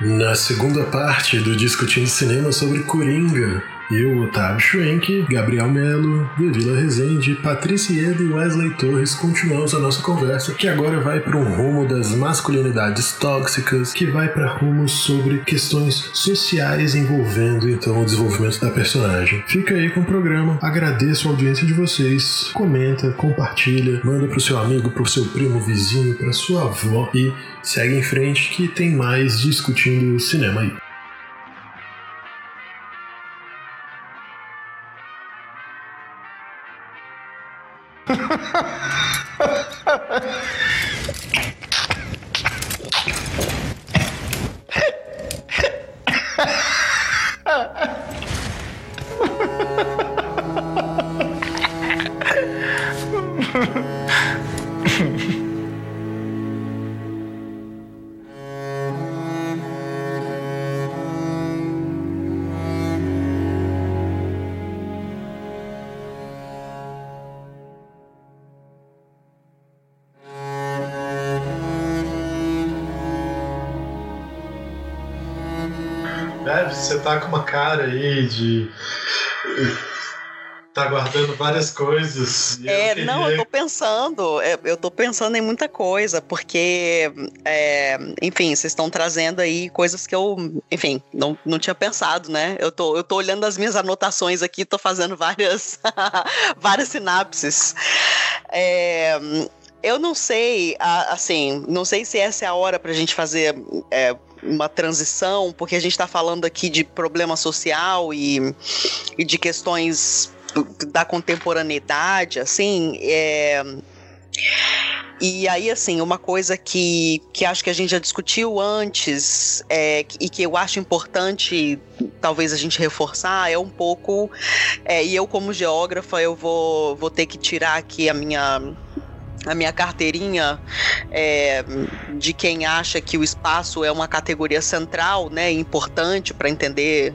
Na segunda parte do Discutindo Cinema sobre Coringa, eu, Otávio Schwenk, Gabriel Melo, Devila Rezende, Patrícia Eda e Wesley Torres continuamos a nossa conversa, que agora vai para um rumo das masculinidades tóxicas, que vai para rumos sobre questões sociais envolvendo então o desenvolvimento da personagem. Fica aí com o programa, agradeço a audiência de vocês, comenta, compartilha, manda pro seu amigo, pro seu primo, vizinho, pra sua avó e segue em frente que tem mais discutindo cinema aí. Cara aí de. tá guardando várias coisas. É, eu queria... não, eu tô pensando, é, eu tô pensando em muita coisa, porque, é, enfim, vocês estão trazendo aí coisas que eu, enfim, não, não tinha pensado, né? Eu tô, eu tô olhando as minhas anotações aqui, tô fazendo várias, várias sinapses. É, eu não sei, assim, não sei se essa é a hora pra gente fazer é, uma transição, porque a gente está falando aqui de problema social e, e de questões da contemporaneidade, assim, é... E aí, assim, uma coisa que, que acho que a gente já discutiu antes é, e que eu acho importante, talvez a gente reforçar, é um pouco. É, e eu, como geógrafa, eu vou, vou ter que tirar aqui a minha a minha carteirinha é, de quem acha que o espaço é uma categoria central, né, importante para entender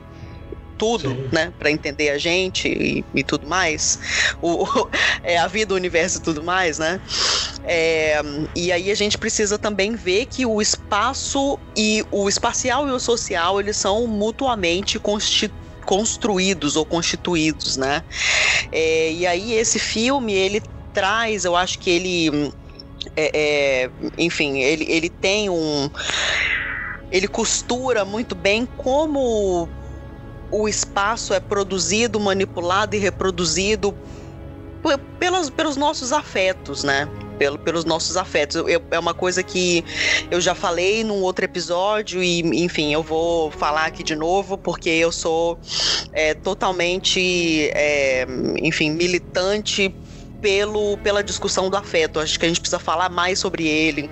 tudo, Sim. né, para entender a gente e, e tudo mais, o, é, a vida, o universo e tudo mais, né. É, e aí a gente precisa também ver que o espaço e o espacial e o social eles são mutuamente constituídos construídos ou constituídos, né? É, e aí esse filme ele traz, eu acho que ele. É, é, enfim, ele, ele tem um. Ele costura muito bem como o espaço é produzido, manipulado e reproduzido pelos, pelos nossos afetos, né? Pelo, pelos nossos afetos. Eu, é uma coisa que eu já falei num outro episódio e, enfim, eu vou falar aqui de novo porque eu sou é, totalmente, é, enfim, militante pelo, pela discussão do afeto. Acho que a gente precisa falar mais sobre ele.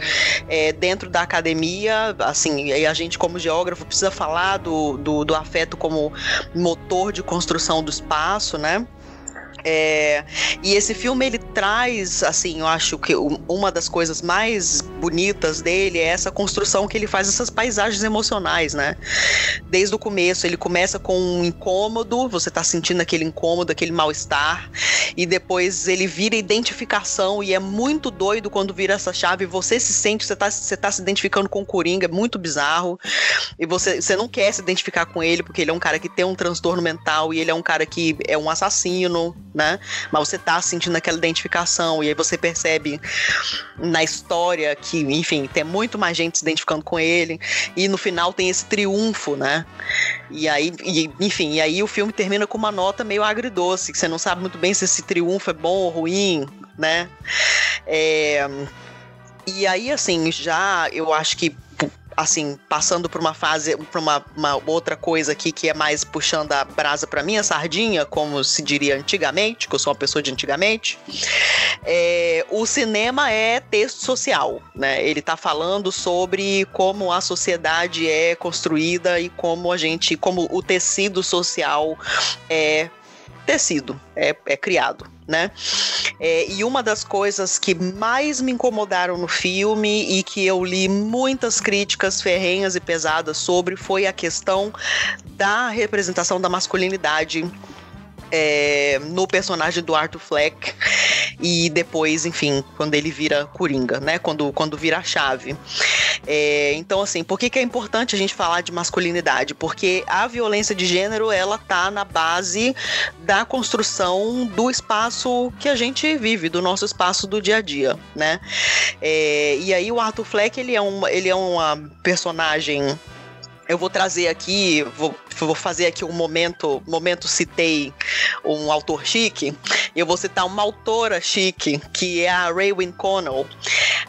É, dentro da academia, assim, a gente, como geógrafo, precisa falar do, do, do afeto como motor de construção do espaço, né? É, e esse filme ele traz, assim, eu acho que uma das coisas mais bonitas dele é essa construção que ele faz essas paisagens emocionais, né? Desde o começo, ele começa com um incômodo, você tá sentindo aquele incômodo, aquele mal-estar, e depois ele vira identificação e é muito doido quando vira essa chave, você se sente, você tá, você tá se identificando com o Coringa, é muito bizarro. E você, você não quer se identificar com ele porque ele é um cara que tem um transtorno mental e ele é um cara que é um assassino, né? Mas você tá sentindo aquela identificação e aí você percebe na história que, enfim, tem muito mais gente se identificando com ele e no final tem esse triunfo, né? E aí, e, enfim, e aí o filme termina com uma nota meio agridoce, que você não sabe muito bem se esse triunfo é bom ou ruim, né? É, e aí, assim, já eu acho que assim, passando por uma fase, por uma, uma, outra coisa aqui que é mais puxando a brasa para minha sardinha, como se diria antigamente, que eu sou uma pessoa de antigamente. É, o cinema é texto social, né? Ele tá falando sobre como a sociedade é construída e como a gente, como o tecido social é tecido, é, é criado né? É, e uma das coisas que mais me incomodaram no filme e que eu li muitas críticas ferrenhas e pesadas sobre foi a questão da representação da masculinidade é, no personagem do Arthur Fleck e depois, enfim, quando ele vira Coringa, né? Quando, quando vira a chave. É, então, assim, por que, que é importante a gente falar de masculinidade? Porque a violência de gênero, ela tá na base da construção do espaço que a gente vive, do nosso espaço do dia a dia, né? É, e aí o Arthur Fleck, ele é, um, ele é uma personagem eu vou trazer aqui, vou, vou fazer aqui um momento, momento citei um autor chique, eu vou citar uma autora chique, que é a Raywin Connell,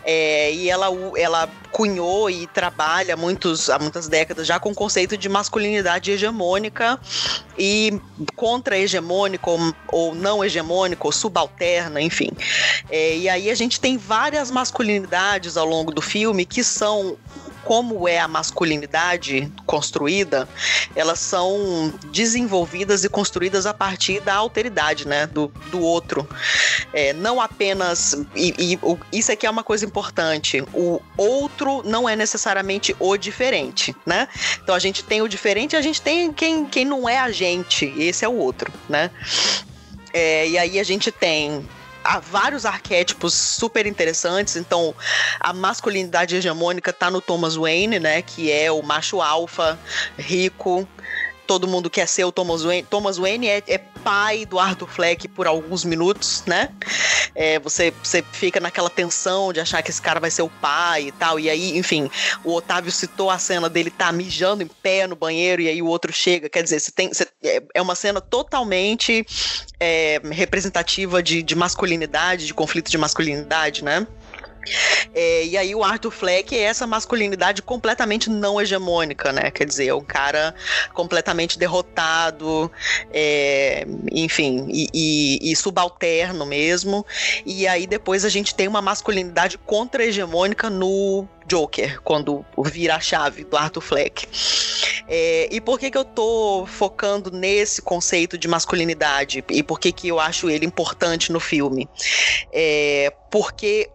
é, e ela, ela cunhou e trabalha muitos, há muitas décadas já com o conceito de masculinidade hegemônica e contra-hegemônica ou, ou, não hegemônica ou subalterna, enfim. É, e aí a gente tem várias masculinidades ao longo do filme que são como é a masculinidade construída, elas são desenvolvidas e construídas a partir da alteridade, né, do, do outro. É, não apenas. E, e o, isso aqui é uma coisa importante. O outro não é necessariamente o diferente, né? Então a gente tem o diferente e a gente tem quem, quem não é a gente. Esse é o outro, né? É, e aí a gente tem há vários arquétipos super interessantes. Então, a masculinidade hegemônica tá no Thomas Wayne, né? Que é o macho alfa, rico, todo mundo quer ser o Thomas Wayne. Thomas Wayne é, é pai do Arthur Fleck por alguns minutos, né? É, você, você fica naquela tensão de achar que esse cara vai ser o pai e tal. E aí, enfim, o Otávio citou a cena dele tá mijando em pé no banheiro e aí o outro chega. Quer dizer, você tem, você, é, é uma cena totalmente é, representativa de, de masculinidade, de conflito de masculinidade, né? É, e aí o Arthur Fleck é essa masculinidade completamente não hegemônica, né? Quer dizer, é um cara completamente derrotado, é, enfim, e, e, e, subalterno mesmo. E aí depois a gente tem uma masculinidade contra-hegemônica no Joker, quando vira a chave do Arthur Fleck. É, e por que, que eu tô focando nesse conceito de masculinidade? E por que, que eu acho ele importante no filme? É, porque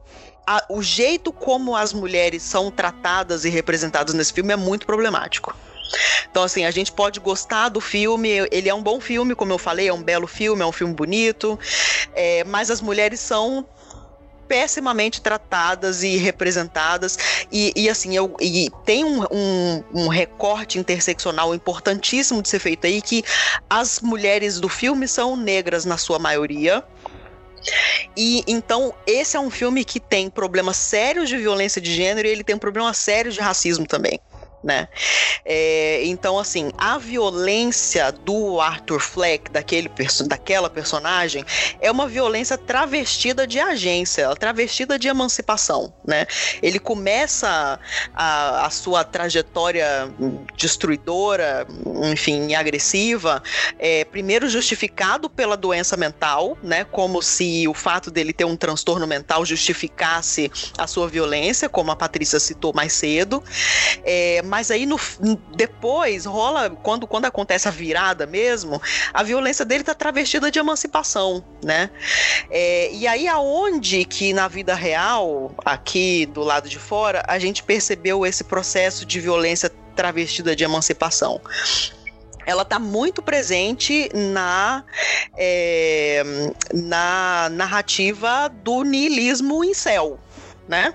a, o jeito como as mulheres são tratadas e representadas nesse filme é muito problemático. Então, assim, a gente pode gostar do filme, ele é um bom filme, como eu falei, é um belo filme, é um filme bonito, é, mas as mulheres são pessimamente tratadas e representadas e, e assim eu, e tem um, um, um, recorte interseccional importantíssimo de ser feito aí que as mulheres do filme são negras na sua maioria e então esse é um filme que tem problemas sérios de violência de gênero e ele tem um problema sério de racismo também né? É, então, assim, a violência do Arthur Fleck, daquele perso daquela personagem, é uma violência travestida de agência, travestida de emancipação, né? Ele começa a, a sua trajetória destruidora, enfim, agressiva, é, primeiro justificado pela doença mental, né? Como se o fato dele ter um transtorno mental justificasse a sua violência, como a Patrícia citou mais cedo. É, mas aí no, depois rola, quando, quando acontece a virada mesmo, a violência dele tá travestida de emancipação, né? É, e aí aonde que na vida real, aqui do lado de fora, a gente percebeu esse processo de violência travestida de emancipação? ela está muito presente na, é, na narrativa do niilismo em céu, né?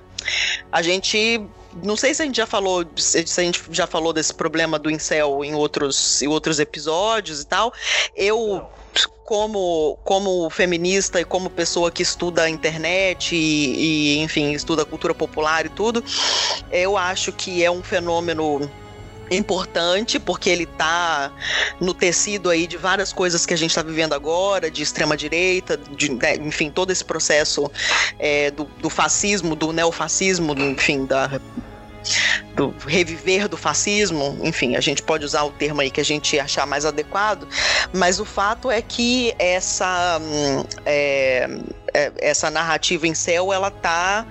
A gente não sei se a gente já falou, se a gente já falou desse problema do incel em outros, em outros episódios e tal. Eu como, como feminista e como pessoa que estuda a internet e, e, enfim, estuda cultura popular e tudo, eu acho que é um fenômeno importante, porque ele está no tecido aí de várias coisas que a gente está vivendo agora, de extrema-direita, de, né, enfim, todo esse processo é, do, do, fascismo, do neofascismo, enfim, da do reviver do fascismo, enfim, a gente pode usar o termo aí que a gente achar mais adequado, mas o fato é que essa, hum, é, é, essa narrativa em céu, ela tá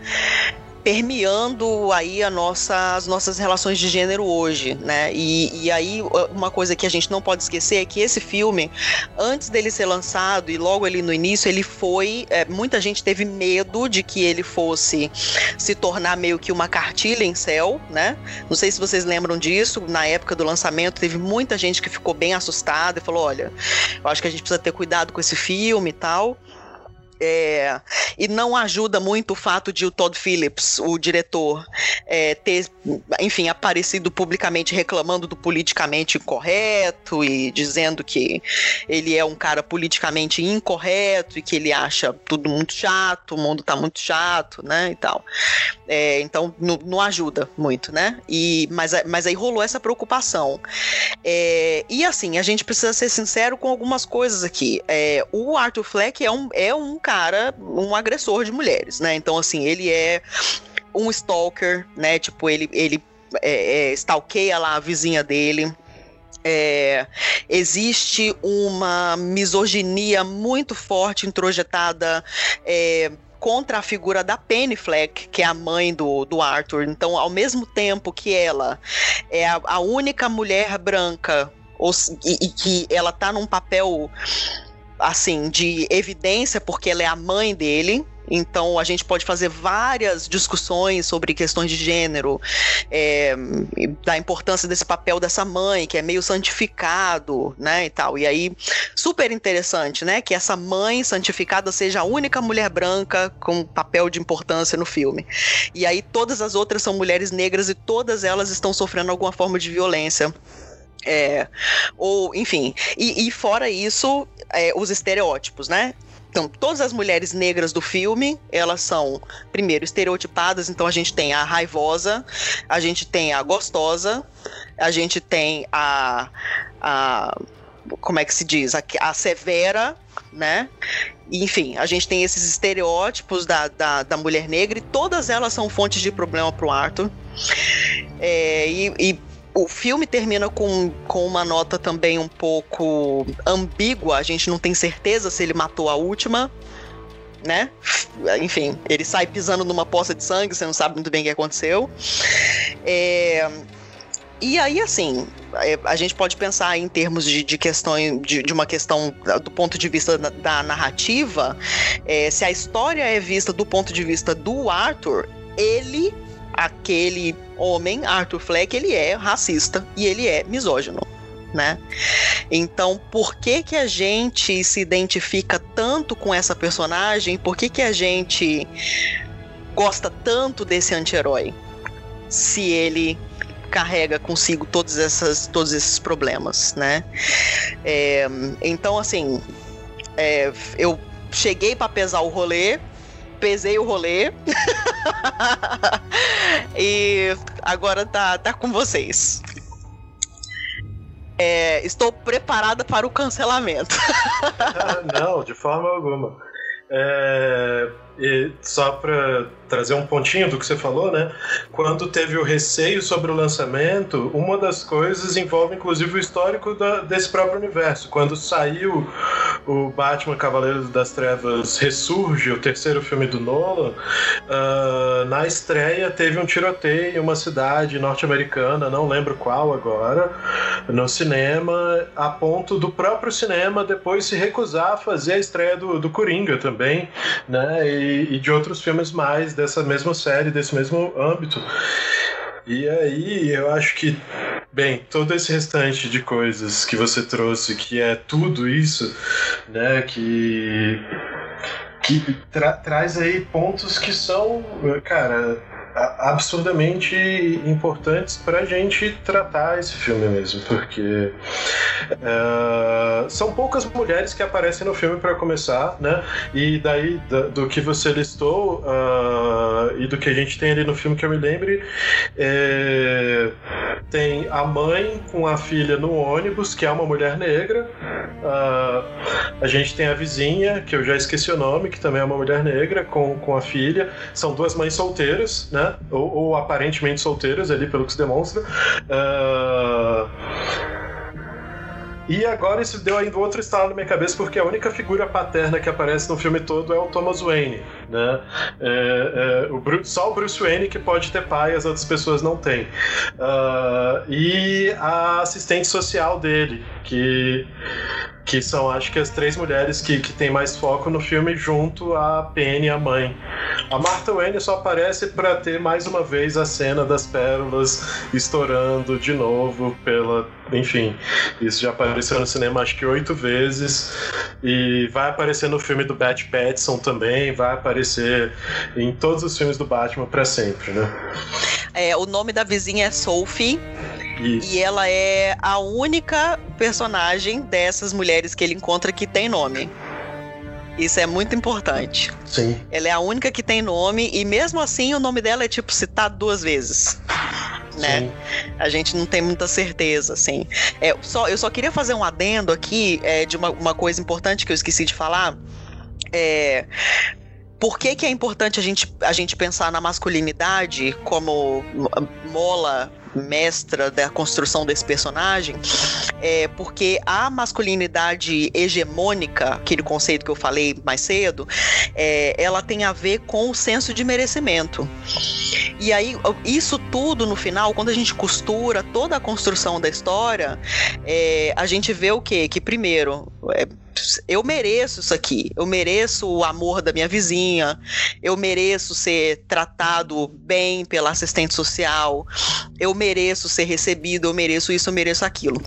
permeando aí a nossa, as nossas relações de gênero hoje, né? E, e aí uma coisa que a gente não pode esquecer é que esse filme, antes dele ser lançado e logo ali no início, ele foi, é, muita gente teve medo de que ele fosse se tornar meio que uma cartilha em céu, né? Não sei se vocês lembram disso, na época do lançamento teve muita gente que ficou bem assustada e falou, olha, eu acho que a gente precisa ter cuidado com esse filme e tal. É, e não ajuda muito o fato de o Todd Phillips, o diretor, é, ter, enfim, aparecido publicamente reclamando do politicamente incorreto e dizendo que ele é um cara politicamente incorreto e que ele acha tudo muito chato, o mundo tá muito chato, né, e tal. É, então, não, não, ajuda muito, né? E, mas, mas aí rolou essa preocupação. É, e assim, a gente precisa ser sincero com algumas coisas aqui. É, o Arthur Fleck é um, é um cara, um agressor de mulheres, né? Então, assim, ele é um stalker, né? Tipo, ele, ele é, é, stalkeia lá a vizinha dele. É, existe uma misoginia muito forte introjetada é, contra a figura da Penny Fleck, que é a mãe do, do Arthur. Então, ao mesmo tempo que ela é a, a única mulher branca ou, e, e que ela tá num papel assim, de evidência, porque ela é a mãe dele. Então a gente pode fazer várias discussões sobre questões de gênero, é, da importância desse papel dessa mãe, que é meio santificado, né? E tal. E aí, super interessante, né? Que essa mãe santificada seja a única mulher branca com papel de importância no filme. E aí todas as outras são mulheres negras e todas elas estão sofrendo alguma forma de violência. É, ou, enfim, e, e fora isso, é, os estereótipos, né? Então, todas as mulheres negras do filme, elas são, primeiro, estereotipadas. Então, a gente tem a raivosa, a gente tem a gostosa, a gente tem a. a como é que se diz? A, a severa, né? Enfim, a gente tem esses estereótipos da, da, da mulher negra e todas elas são fontes de problema pro Arthur. É, e, e o filme termina com, com uma nota também um pouco ambígua. A gente não tem certeza se ele matou a última, né? Enfim, ele sai pisando numa poça de sangue, você não sabe muito bem o que aconteceu. É... E aí, assim, é, a gente pode pensar em termos de, de questão, de, de, uma questão do ponto de vista da, da narrativa, é, se a história é vista do ponto de vista do Arthur, ele aquele homem, Arthur Fleck, ele é racista e ele é misógino. Né? Então, por que que a gente se identifica tanto com essa personagem? Por que que a gente gosta tanto desse anti-herói? Se ele carrega consigo todos, essas, todos esses problemas, né? É, então, assim, é, eu cheguei para pesar o rolê, pesei o rolê. e agora tá, tá com vocês. É, estou preparada para o cancelamento. Não, de forma alguma. É, e só para trazer um pontinho do que você falou, né? Quando teve o receio sobre o lançamento, uma das coisas envolve inclusive o histórico da, desse próprio universo. Quando saiu o Batman Cavaleiro das Trevas Ressurge, o terceiro filme do Nolan, uh, na estreia teve um tiroteio em uma cidade norte-americana, não lembro qual agora, no cinema, a ponto do próprio cinema depois se recusar a fazer a estreia do, do Coringa também, né? E, e de outros filmes mais dessa mesma série, desse mesmo âmbito. E aí eu acho que, bem, todo esse restante de coisas que você trouxe, que é tudo isso, né, que que tra traz aí pontos que são, cara, absurdamente importantes para a gente tratar esse filme mesmo, porque uh, são poucas mulheres que aparecem no filme para começar, né? E daí do, do que você listou uh, e do que a gente tem ali no filme que eu me lembre, é, tem a mãe com a filha no ônibus, que é uma mulher negra. Uh, a gente tem a vizinha, que eu já esqueci o nome, que também é uma mulher negra, com, com a filha. São duas mães solteiras, né? Ou, ou aparentemente solteiras ali, pelo que se demonstra. Uh... E agora isso deu ainda outro estalo na minha cabeça, porque a única figura paterna que aparece no filme todo é o Thomas Wayne. Né? É, é, o Bruce, só o Bruce Wayne que pode ter pai, as outras pessoas não têm. Uh, e a assistente social dele, que que são, acho que, as três mulheres que, que tem mais foco no filme, junto a Penny a mãe. A Martha Wayne só aparece para ter mais uma vez a cena das pérolas estourando de novo pela. Enfim, isso já apareceu no cinema acho que oito vezes. E vai aparecer no filme do Bat Pattinson também, vai aparecer em todos os filmes do Batman para sempre, né? É, o nome da vizinha é Sophie. Isso. E ela é a única personagem dessas mulheres que ele encontra que tem nome. Isso é muito importante. Sim. Ela é a única que tem nome e mesmo assim o nome dela é tipo citado duas vezes. Né? Sim. A gente não tem muita certeza, assim. É, só, eu só queria fazer um adendo aqui é, de uma, uma coisa importante que eu esqueci de falar. É, por que, que é importante a gente, a gente pensar na masculinidade como mola mestra da construção desse personagem, é porque a masculinidade hegemônica, aquele conceito que eu falei mais cedo, é, ela tem a ver com o senso de merecimento. E aí, isso tudo no final, quando a gente costura toda a construção da história, é, a gente vê o quê? Que primeiro, é, eu mereço isso aqui, eu mereço o amor da minha vizinha, eu mereço ser tratado bem pela assistente social, eu mereço ser recebido, eu mereço isso, eu mereço aquilo.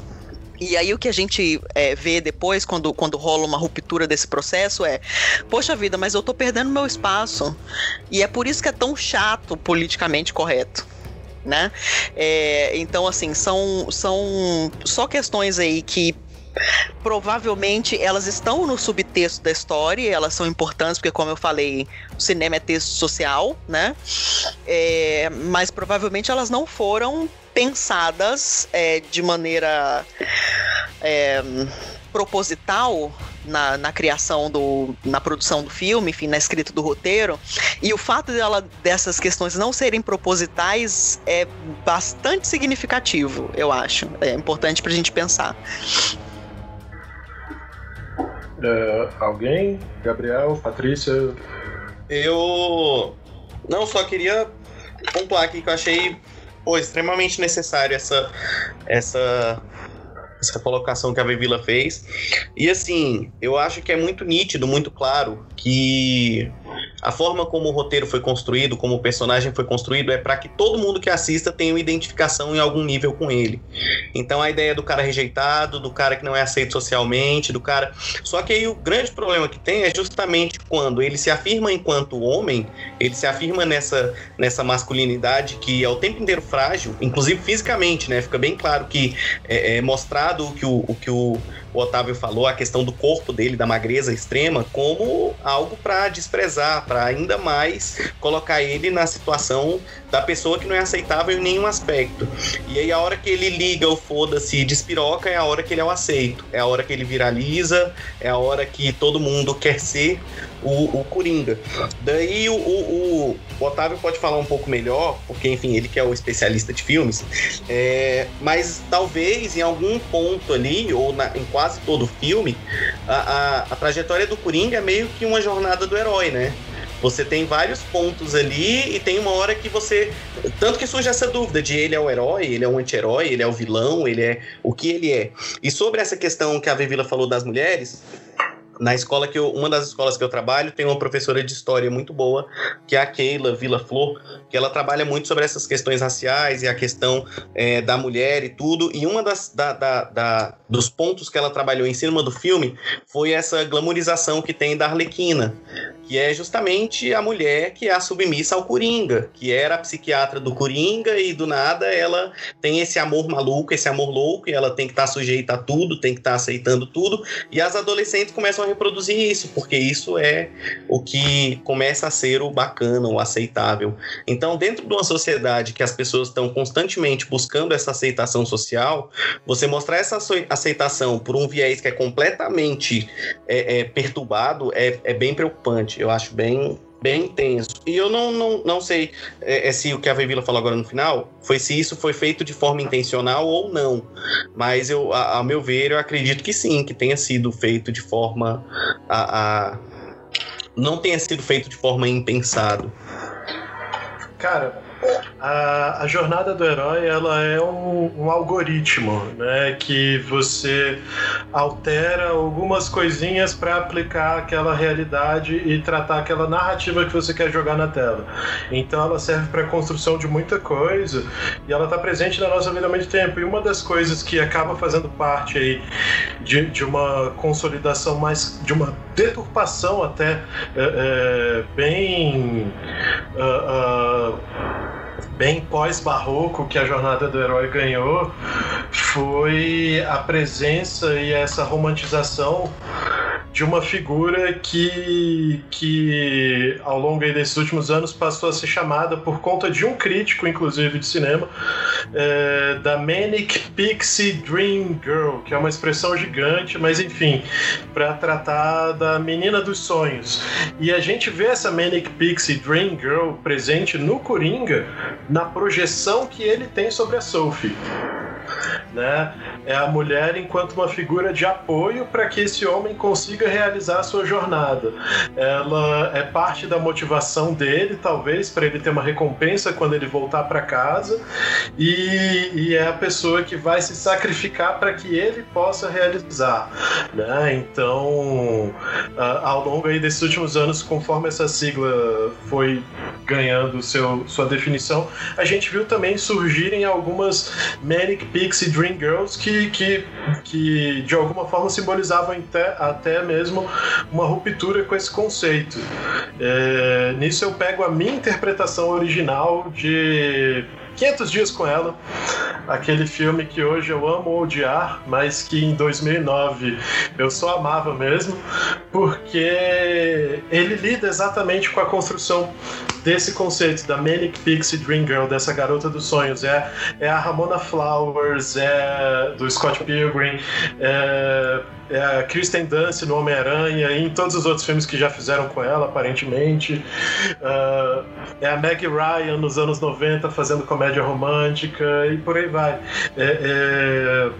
E aí o que a gente é, vê depois, quando, quando rola uma ruptura desse processo, é, poxa vida, mas eu tô perdendo meu espaço. E é por isso que é tão chato politicamente correto. Né? É, então, assim, são, são só questões aí que Provavelmente elas estão no subtexto da história, elas são importantes, porque, como eu falei, o cinema é texto social, né? É, mas provavelmente elas não foram pensadas é, de maneira é, proposital na, na, criação do. na produção do filme, enfim, na escrita do roteiro. E o fato dela, dessas questões não serem propositais é bastante significativo, eu acho. É importante pra gente pensar. É, alguém? Gabriel, Patrícia? Eu não só queria pontuar aqui que eu achei pô, extremamente necessário essa essa essa colocação que a Vivila fez. E assim, eu acho que é muito nítido, muito claro que a forma como o roteiro foi construído, como o personagem foi construído, é para que todo mundo que assista tenha uma identificação em algum nível com ele. Então a ideia do cara rejeitado, do cara que não é aceito socialmente, do cara. Só que aí o grande problema que tem é justamente quando ele se afirma enquanto homem, ele se afirma nessa, nessa masculinidade que é o tempo inteiro frágil, inclusive fisicamente, né? Fica bem claro que é, é mostrado que o, o que o o Otávio falou, a questão do corpo dele, da magreza extrema, como algo para desprezar, para ainda mais colocar ele na situação da pessoa que não é aceitável em nenhum aspecto. E aí a hora que ele liga o foda-se e despiroca é a hora que ele é o aceito, é a hora que ele viraliza, é a hora que todo mundo quer ser o, o Coringa. Daí o, o, o, Otávio pode falar um pouco melhor, porque enfim, ele que é o especialista de filmes, é, mas talvez em algum ponto ali, ou na, em quase todo o filme, a, a, a trajetória do Coringa é meio que uma jornada do herói, né? Você tem vários pontos ali e tem uma hora que você. Tanto que surge essa dúvida de ele é o herói, ele é o anti-herói, ele é o vilão, ele é o que ele é. E sobre essa questão que a Vivila falou das mulheres, na escola que eu, uma das escolas que eu trabalho tem uma professora de história muito boa, que é a Keila Vila Flor, que ela trabalha muito sobre essas questões raciais e a questão é, da mulher e tudo. E uma das da, da, da, dos pontos que ela trabalhou em cima do filme foi essa glamorização que tem da Arlequina, que é justamente a mulher que é a submissa ao Coringa, que era a psiquiatra do Coringa e do nada ela tem esse amor maluco, esse amor louco e ela tem que estar tá sujeita a tudo, tem que estar tá aceitando tudo. E as adolescentes começam a reproduzir isso, porque isso é o que começa a ser o bacana, o aceitável. Então, dentro de uma sociedade que as pessoas estão constantemente buscando essa aceitação social, você mostrar essa aceitação por um viés que é completamente é, é, perturbado é, é bem preocupante. Eu acho bem bem intenso. E eu não, não, não sei é, é, se o que a Vevila falou agora no final foi se isso foi feito de forma intencional ou não. Mas eu, a, a meu ver, eu acredito que sim, que tenha sido feito de forma a, a não tenha sido feito de forma impensado. Cara, a, a, jornada do herói ela é um, um, algoritmo, né, que você altera algumas coisinhas para aplicar aquela realidade e tratar aquela narrativa que você quer jogar na tela. Então ela serve para construção de muita coisa e ela está presente na nossa vida há muito tempo. E uma das coisas que acaba fazendo parte aí de, de uma consolidação mais, de uma deturpação até é, é, bem uh, uh, bem pós-barroco que a jornada do herói ganhou foi a presença e essa romantização de uma figura que, que ao longo desses últimos anos passou a ser chamada por conta de um crítico, inclusive de cinema, é, da Manic Pixie Dream Girl, que é uma expressão gigante, mas enfim, para tratar da menina dos sonhos. E a gente vê essa Manic Pixie Dream Girl presente no Coringa na projeção que ele tem sobre a Sophie né? É a mulher enquanto uma figura de apoio para que esse homem consiga realizar a sua jornada. Ela é parte da motivação dele, talvez, para ele ter uma recompensa quando ele voltar para casa, e, e, é a pessoa que vai se sacrificar para que ele possa realizar, né? Então, ao longo aí desses últimos anos, conforme essa sigla foi ganhando seu, sua definição, a gente viu também surgirem algumas Manic Pixie Dream Girls que, que, que de alguma forma simbolizavam até, até mesmo uma ruptura com esse conceito. É, nisso eu pego a minha interpretação original de 500 Dias com Ela, aquele filme que hoje eu amo odiar, mas que em 2009 eu só amava mesmo, porque ele lida exatamente com a construção desse conceito da Manic Pixie Dream Girl, dessa garota dos sonhos. É, é a Ramona Flowers, é do Scott Pilgrim, é, é a Kristen Dunst no Homem-Aranha e em todos os outros filmes que já fizeram com ela, aparentemente. Uh, é a Meg Ryan nos anos 90 fazendo comédia romântica e por aí vai. É, é...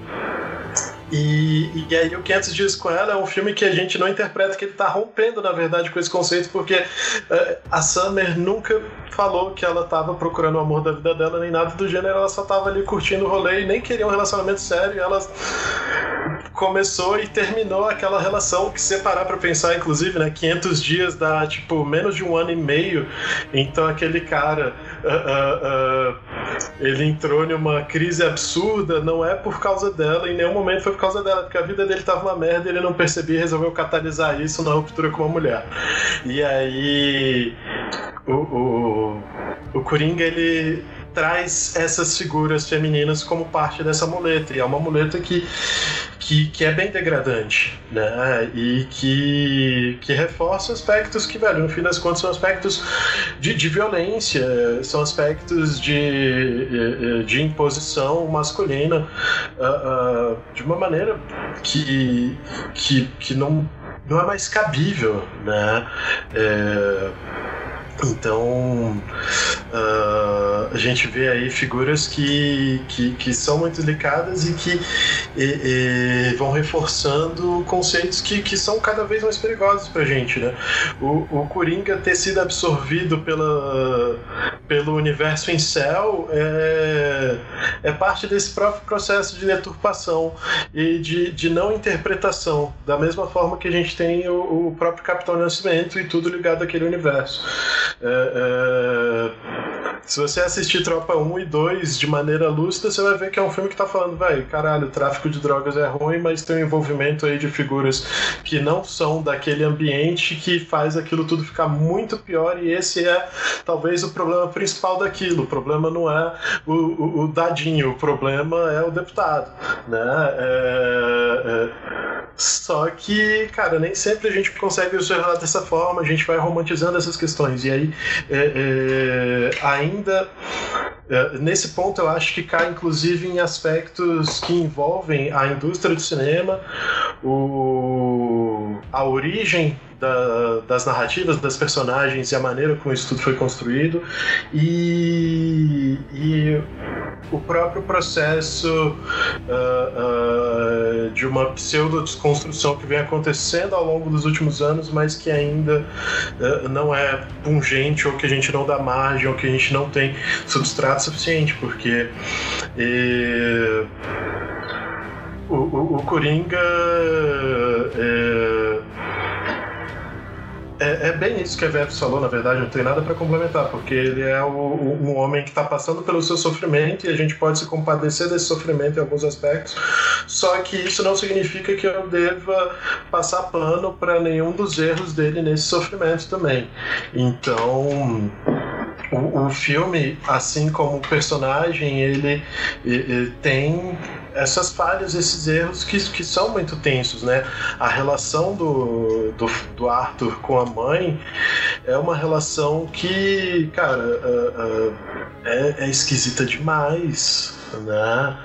E, e aí o 500 Dias com Ela é um filme que a gente não interpreta que ele está rompendo, na verdade, com esse conceito, porque uh, a Summer nunca falou que ela estava procurando o amor da vida dela, nem nada do gênero, ela só estava ali curtindo o rolê e nem queria um relacionamento sério, ela começou e terminou aquela relação que separar para pensar, inclusive, né, 500 dias dá, tipo, menos de um ano e meio, então aquele cara... Uh, uh, ele entrou numa crise absurda, não é por causa dela, em nenhum momento foi por causa dela, porque a vida dele tava uma merda e ele não percebia e resolveu catalisar isso na ruptura com uma mulher. E aí. O, o, o Coringa, ele traz essas figuras femininas como parte dessa muleta. E é uma muleta que, que, que é bem degradante, né? E que, que reforça aspectos que, velho, no fim das contas, são aspectos de, de violência, são aspectos de, de imposição masculina uh, uh, de uma maneira que, que, que não, não é mais cabível, né? É, então, uh, a gente vê aí figuras que, que, que são muito delicadas e que e, e vão reforçando conceitos que, que são cada vez mais perigosos pra gente, né? O, o Coringa ter sido absorvido pela, pelo universo em céu é, é parte desse próprio processo de deturpação e de, de não interpretação, da mesma forma que a gente tem o, o próprio Capitão Nascimento e tudo ligado àquele universo. euh, euh, se você assistir Tropa 1 e 2 de maneira lúcida, você vai ver que é um filme que tá falando, vai, caralho, o tráfico de drogas é ruim, mas tem um envolvimento aí de figuras que não são daquele ambiente que faz aquilo tudo ficar muito pior e esse é talvez o problema principal daquilo. O problema não é o, o, o dadinho, o problema é o deputado, né? É, é, só que, cara, nem sempre a gente consegue observar dessa forma, a gente vai romantizando essas questões. E aí, é, é, ainda é, nesse ponto, eu acho que cai inclusive em aspectos que envolvem a indústria do cinema, o, a origem da, das narrativas, das personagens e a maneira como isso tudo foi construído, e, e o próprio processo uh, uh, de uma pseudo-desconstrução que vem acontecendo ao longo dos últimos anos, mas que ainda uh, não é pungente ou que a gente não dá margem ou que a gente não tem substrato suficiente, porque. O, o, o Coringa. É, é, é, bem isso que a Veto falou, na verdade, não tem nada para complementar, porque ele é o, um homem que está passando pelo seu sofrimento e a gente pode se compadecer desse sofrimento em alguns aspectos, só que isso não significa que eu deva passar pano para nenhum dos erros dele nesse sofrimento também. Então. O, o filme, assim como o personagem, ele, ele tem essas falhas, esses erros que, que são muito tensos, né? A relação do, do, do Arthur com a mãe é uma relação que, cara, uh, uh, é, é esquisita demais né?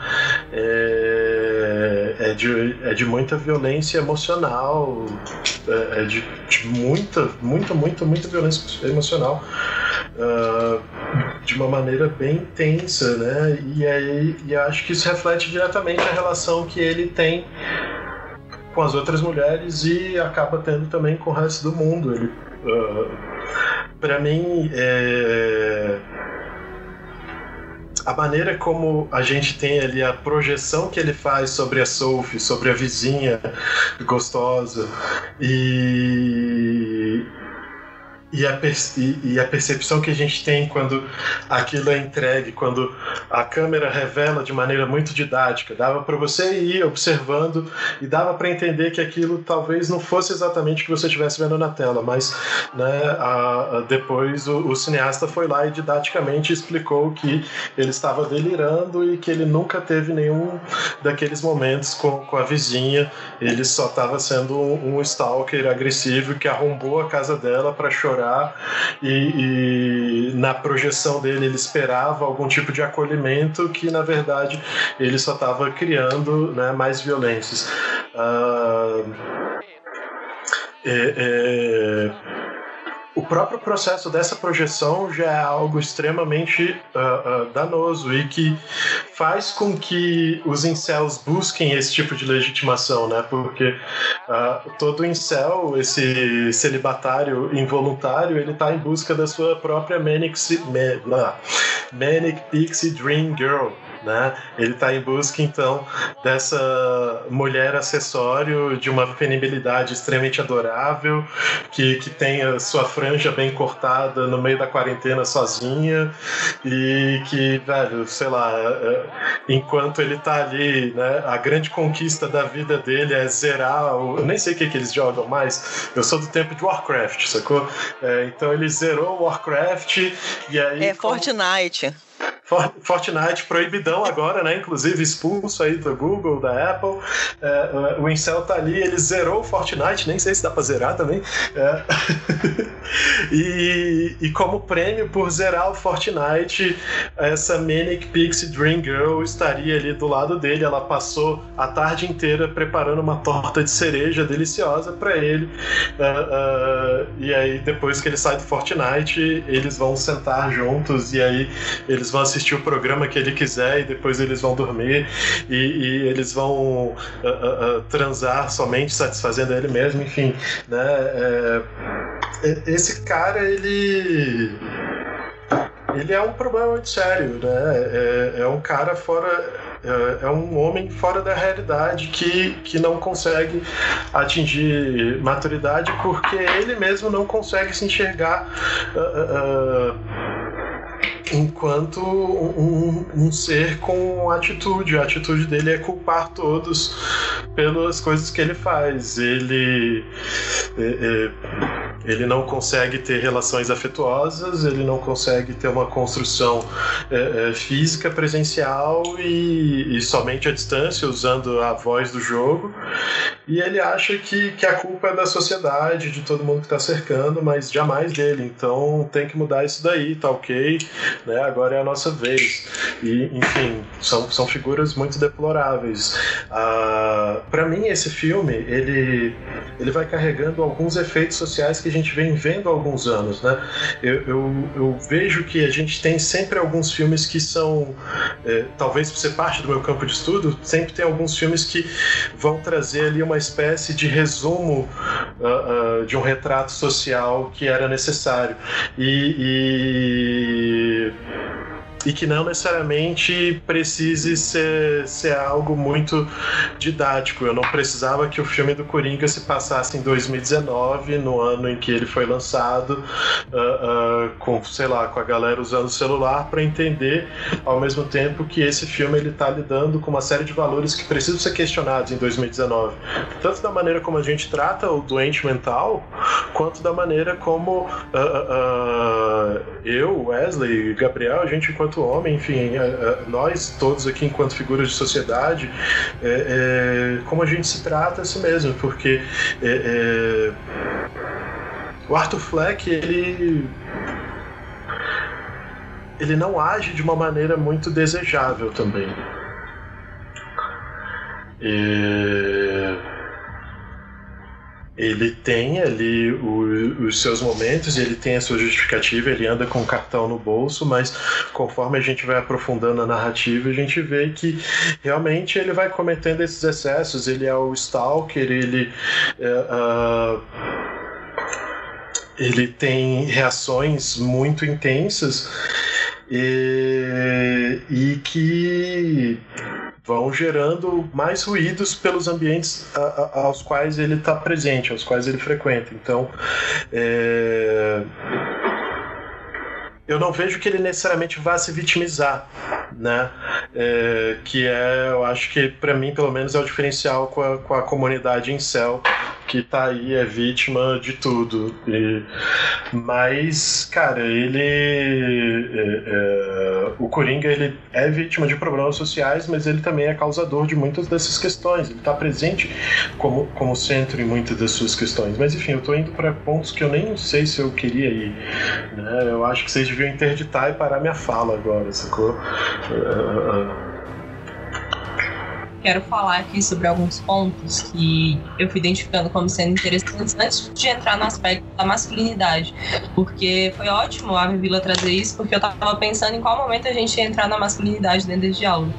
É, é, de, é de muita violência emocional, é, é de, de, muita, muita, muita, muita violência emocional. Uh, de uma maneira bem intensa, né? E aí e acho que isso reflete diretamente a relação que ele tem com as outras mulheres e acaba tendo também com o resto do mundo. Ele, uh, para mim, é a maneira como a gente tem ali a projeção que ele faz sobre a Sophie, sobre a vizinha gostosa e e a, e, a percepção que a gente tem quando aquilo é entregue, quando a câmera revela de maneira muito didática. Dava para você ir observando e dava para entender que aquilo talvez não fosse exatamente o que você estivesse vendo na tela, mas né, a, a, depois o, o, cineasta foi lá e didaticamente explicou que ele estava delirando e que ele nunca teve nenhum daqueles momentos com, com a vizinha, ele só estava sendo um, um stalker agressivo que arrombou a casa dela para chorar chorar e, e, na projeção dele ele esperava algum tipo de acolhimento que na verdade ele só estava criando né, mais violências. Uh, é, é o próprio processo dessa projeção já é algo extremamente uh, uh, danoso e que faz com que os incels busquem esse tipo de legitimação, né? Porque uh, todo incel, esse celibatário involuntário, ele está em busca da sua própria Manic, Manic Pixie Dream Girl, né? Ele está em busca então dessa mulher acessório de uma fenibilidade extremamente adorável, que, que tem a sua franja bem cortada no meio da quarentena sozinha e que, velho, sei lá, é, enquanto ele está ali, né, a grande conquista da vida dele é zerar o, eu nem sei o que, que eles jogam mais, eu sou do tempo de Warcraft, sacou? É, então ele zerou Warcraft e aí... É, como... Fortnite. Fortnite proibidão agora, né? Inclusive expulso aí do Google, da Apple. É, o Incel tá ali, ele zerou o Fortnite, nem sei se dá pra zerar também. É. e, e, como prêmio por zerar o Fortnite, essa Manic Pixie Dream Girl estaria ali do lado dele. Ela passou a tarde inteira preparando uma torta de cereja deliciosa para ele. Uh, uh, e aí, depois que ele sai do Fortnite, eles vão sentar juntos e aí eles vão assistir o programa que ele quiser e depois eles vão dormir e, e eles vão uh, uh, transar somente satisfazendo ele mesmo, enfim, né? É, esse cara ele ele é um problema muito sério, né? É, é um cara fora é, é um homem fora da realidade que, que não consegue atingir maturidade porque ele mesmo não consegue se enxergar uh, uh, enquanto um, um, ser com atitude. A atitude dele é culpar todos pelas coisas que ele faz. Ele, é, é, ele não consegue ter relações afetuosas, ele não consegue ter uma construção é, física presencial e, e, somente à distância, usando a voz do jogo. E ele acha que, que a culpa é da sociedade, de todo mundo que está cercando, mas jamais dele. Então tem que mudar isso daí, tá ok? Né? Agora é a nossa vez. E, enfim, são, são figuras muito deploráveis. Ah, Para mim, esse filme, ele, ele vai carregando alguns efeitos sociais que a gente vem vendo há alguns anos, né? Eu, eu, eu vejo que a gente tem sempre alguns filmes que são, é, talvez por ser parte do meu campo de estudo, sempre tem alguns filmes que vão trazer ali uma espécie de resumo uh, uh, de um retrato social que era necessário. e, e dude. E que não necessariamente precise ser, ser algo muito didático. Eu não precisava que o filme do Coringa se passasse em 2019, no ano em que ele foi lançado, uh, uh, com, sei lá, com a galera usando o celular, para entender ao mesmo tempo que esse filme ele está lidando com uma série de valores que precisam ser questionados em 2019. Tanto da maneira como a gente trata o doente mental, quanto da maneira como uh, eu, Wesley, Gabriel, a gente enquanto enquanto homem, enfim, é, é, nós todos aqui enquanto figuras de sociedade, é, é, como a gente se trata assim mesmo, porque é, é, o Arthur Fleck, ele ele não age de uma maneira muito desejável também. E ele tem ali o, os seus momentos, ele tem a sua justificativa, ele anda com o cartão no bolso, mas conforme a gente vai aprofundando a narrativa, a gente vê que realmente ele vai cometendo esses excessos. Ele é o Stalker, ele. É, uh, ele tem reações muito intensas e, e que vão gerando mais ruídos pelos ambientes a, a, aos quais ele está presente, aos quais ele frequenta. Então, é... eu não vejo que ele necessariamente vá se vitimizar, né? É, que é, eu acho que para mim, pelo menos, é o diferencial com a, com a comunidade em céu que tá aí, é vítima de tudo. E, mas, cara, ele. É, é, o Coringa ele é vítima de problemas sociais, mas ele também é causador de muitas dessas questões. Ele está presente como, como centro em muitas das suas questões. Mas enfim, eu estou indo para pontos que eu nem sei se eu queria ir. Né? Eu acho que vocês deviam interditar e parar minha fala agora, sacou? Uh, quero falar aqui sobre alguns pontos que eu fui identificando como sendo interessantes antes de entrar no aspecto da masculinidade. Porque foi ótimo a Vila trazer isso, porque eu estava pensando em qual momento a gente ia entrar na masculinidade dentro desse diálogo.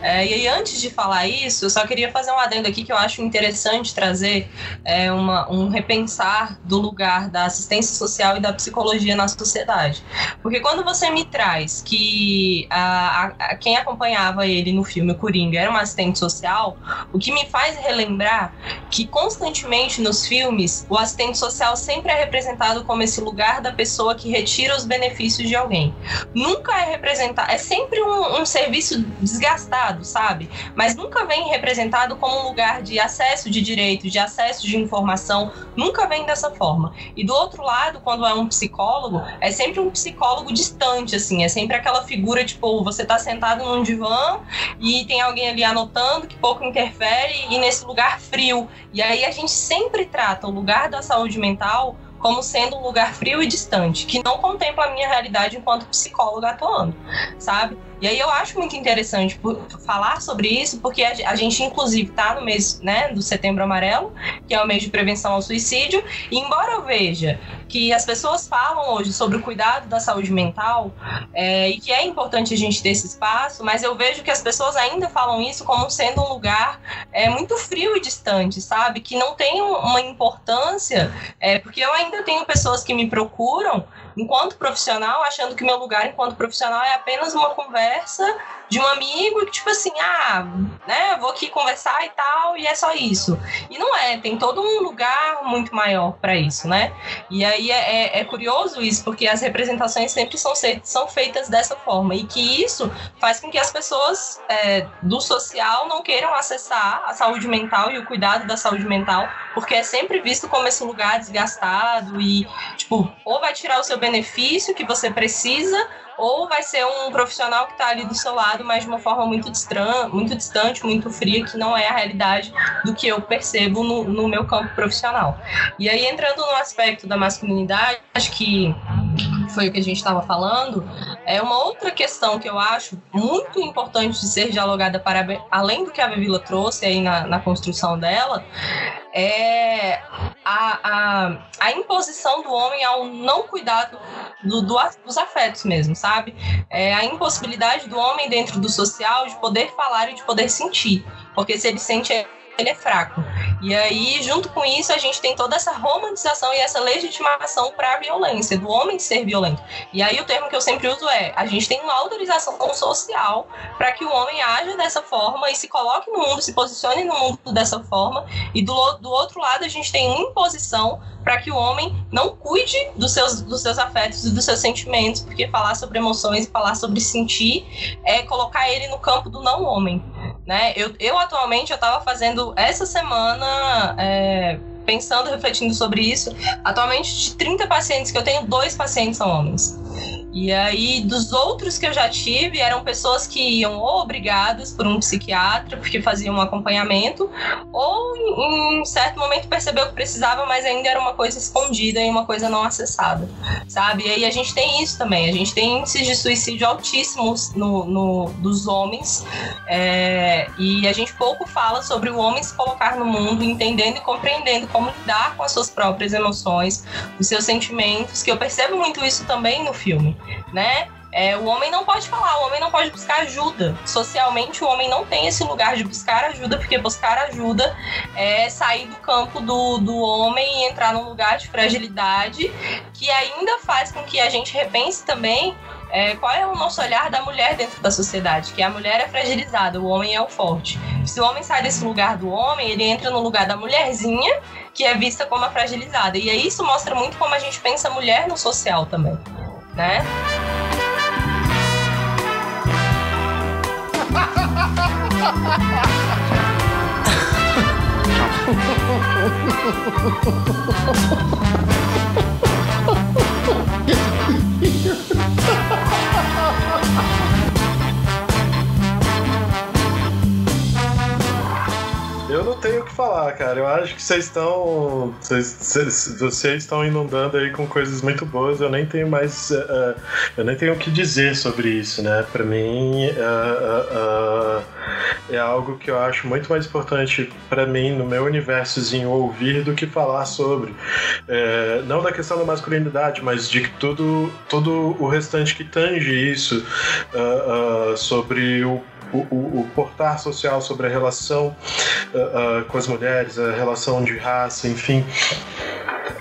É, e aí, antes de falar isso, eu só queria fazer um adendo aqui que eu acho interessante trazer é, uma, um repensar do lugar da assistência social e da psicologia na sociedade. Porque quando você me traz que a, a quem acompanhava ele no filme Coringa era uma assistente social, o que me faz relembrar que constantemente nos filmes o assistente social sempre é representado como esse lugar da pessoa que retira os benefícios de alguém. Nunca é representado, é sempre um, um serviço desgastado, sabe? Mas nunca vem representado como um lugar de acesso de direitos, de acesso de informação, nunca vem dessa forma. E do outro lado, quando é um psicólogo, é sempre um psicólogo distante, assim, é sempre aquela figura, tipo, você tá sentado num divã e tem alguém ali anotando falando que pouco interfere e nesse lugar frio. E aí a gente sempre trata o lugar da saúde mental como sendo um lugar frio e distante, que não contempla a minha realidade enquanto psicóloga atuando, sabe? E aí eu acho muito interessante falar sobre isso, porque a gente, inclusive, está no mês né, do Setembro Amarelo, que é o mês de prevenção ao suicídio, e embora eu veja que as pessoas falam hoje sobre o cuidado da saúde mental, é, e que é importante a gente ter esse espaço, mas eu vejo que as pessoas ainda falam isso como sendo um lugar é, muito frio e distante, sabe? Que não tem uma importância, é, porque eu ainda tenho pessoas que me procuram enquanto profissional, achando que meu lugar enquanto profissional é apenas uma conversa de um amigo que, tipo assim, ah, né, vou aqui conversar e tal, e é só isso. E não é, tem todo um lugar muito maior para isso, né? E aí é, é, é, curioso isso, porque as representações sempre são, são feitas dessa forma, e que isso faz com que as pessoas é, do social não queiram acessar a saúde mental e o cuidado da saúde mental, porque é sempre visto como esse lugar desgastado e, tipo, ou vai tirar o seu benefício que você precisa, ou vai ser um profissional que está ali do seu lado, mas de uma forma muito, distran muito distante, muito fria, que não é a realidade do que eu percebo no, no meu campo profissional. E aí, entrando no aspecto da masculinidade, acho que foi o que a gente estava falando, é uma outra questão que eu acho muito importante de ser dialogada para além do que a Bevila trouxe aí na, na construção dela, é a, a, a, imposição do homem ao não cuidado do, do, dos afetos mesmo, sabe? É a impossibilidade do homem dentro do social de poder falar e de poder sentir, porque se ele sente ele é fraco. E aí, junto com isso, a gente tem toda essa romantização e essa legitimação para a violência, do homem ser violento. E aí, o termo que eu sempre uso é: a gente tem uma autorização social para que o homem haja dessa forma e se coloque no mundo, se posicione no mundo dessa forma. E do, do outro lado, a gente tem uma imposição para que o homem não cuide dos seus, dos seus afetos e dos seus sentimentos, porque falar sobre emoções e falar sobre sentir é colocar ele no campo do não homem. Né? Eu, eu atualmente eu estava fazendo essa semana é, pensando, refletindo sobre isso. Atualmente, de 30 pacientes que eu tenho, dois pacientes são homens. E aí, dos outros que eu já tive, eram pessoas que iam ou obrigadas por um psiquiatra, porque faziam um acompanhamento, ou em um certo momento percebeu que precisava, mas ainda era uma coisa escondida e uma coisa não acessada, sabe? E aí a gente tem isso também, a gente tem índices de suicídio altíssimos no, no dos homens, é, e a gente pouco fala sobre o homem se colocar no mundo, entendendo e compreendendo como lidar com as suas próprias emoções, os seus sentimentos, que eu percebo muito isso também no filme, né? É, o homem não pode falar, o homem não pode buscar ajuda. Socialmente, o homem não tem esse lugar de buscar ajuda, porque buscar ajuda é sair do campo do, do homem e entrar num lugar de fragilidade, que ainda faz com que a gente repense também é, qual é o nosso olhar da mulher dentro da sociedade, que a mulher é fragilizada, o homem é o forte. Se o homem sai desse lugar do homem, ele entra no lugar da mulherzinha, que é vista como a fragilizada. E isso mostra muito como a gente pensa a mulher no social também, né? não tenho o que falar, cara. Eu acho que vocês estão. Vocês, estão inundando aí com coisas muito boas. Eu nem tenho mais. Uh, eu nem tenho o que dizer sobre isso, né? Pra mim. Uh, uh, é algo que eu acho muito mais importante para mim no meu universozinho ouvir do que falar sobre. Não da questão da masculinidade, mas de tudo, todo o restante que tange isso, uh, uh, sobre o o, o, o, portar social sobre a relação uh, uh, com as mulheres, a relação de raça, enfim.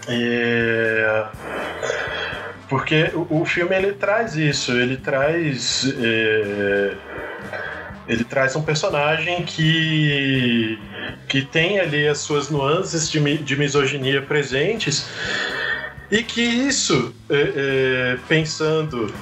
E, porque o, o, filme ele traz isso, ele traz. Eh, ele traz um personagem que, que tem ali as suas nuances de, de misoginia presentes e que isso, é, é, pensando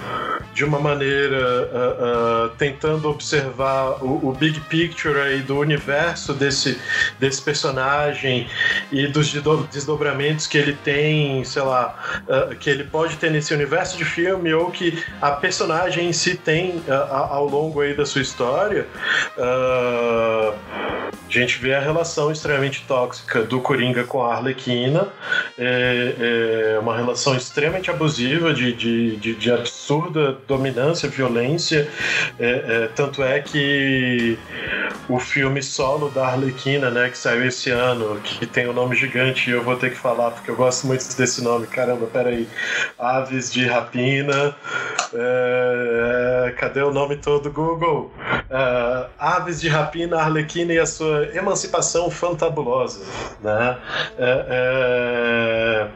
de uma maneira, uh, uh, tentando observar o, o, big picture aí do universo desse, desse personagem e dos desdobramentos que ele tem, sei lá, uh, que ele pode ter nesse universo de filme ou que a personagem em si tem ao longo aí da sua história. a gente vê a relação extremamente tóxica do Coringa com a Arlequina. É, é uma relação extremamente abusiva, de, de, de, de absurda dominância, violência. É, é, tanto é que o filme solo da Arlequina, né, que saiu esse ano, que tem o um nome gigante, e eu vou ter que falar porque eu gosto muito desse nome. Caramba, peraí. Aves de Rapina. É, é, cadê o nome todo, Google? É, Aves de Rapina, Arlequina e a sua emancipação fantabulosa. Né? é,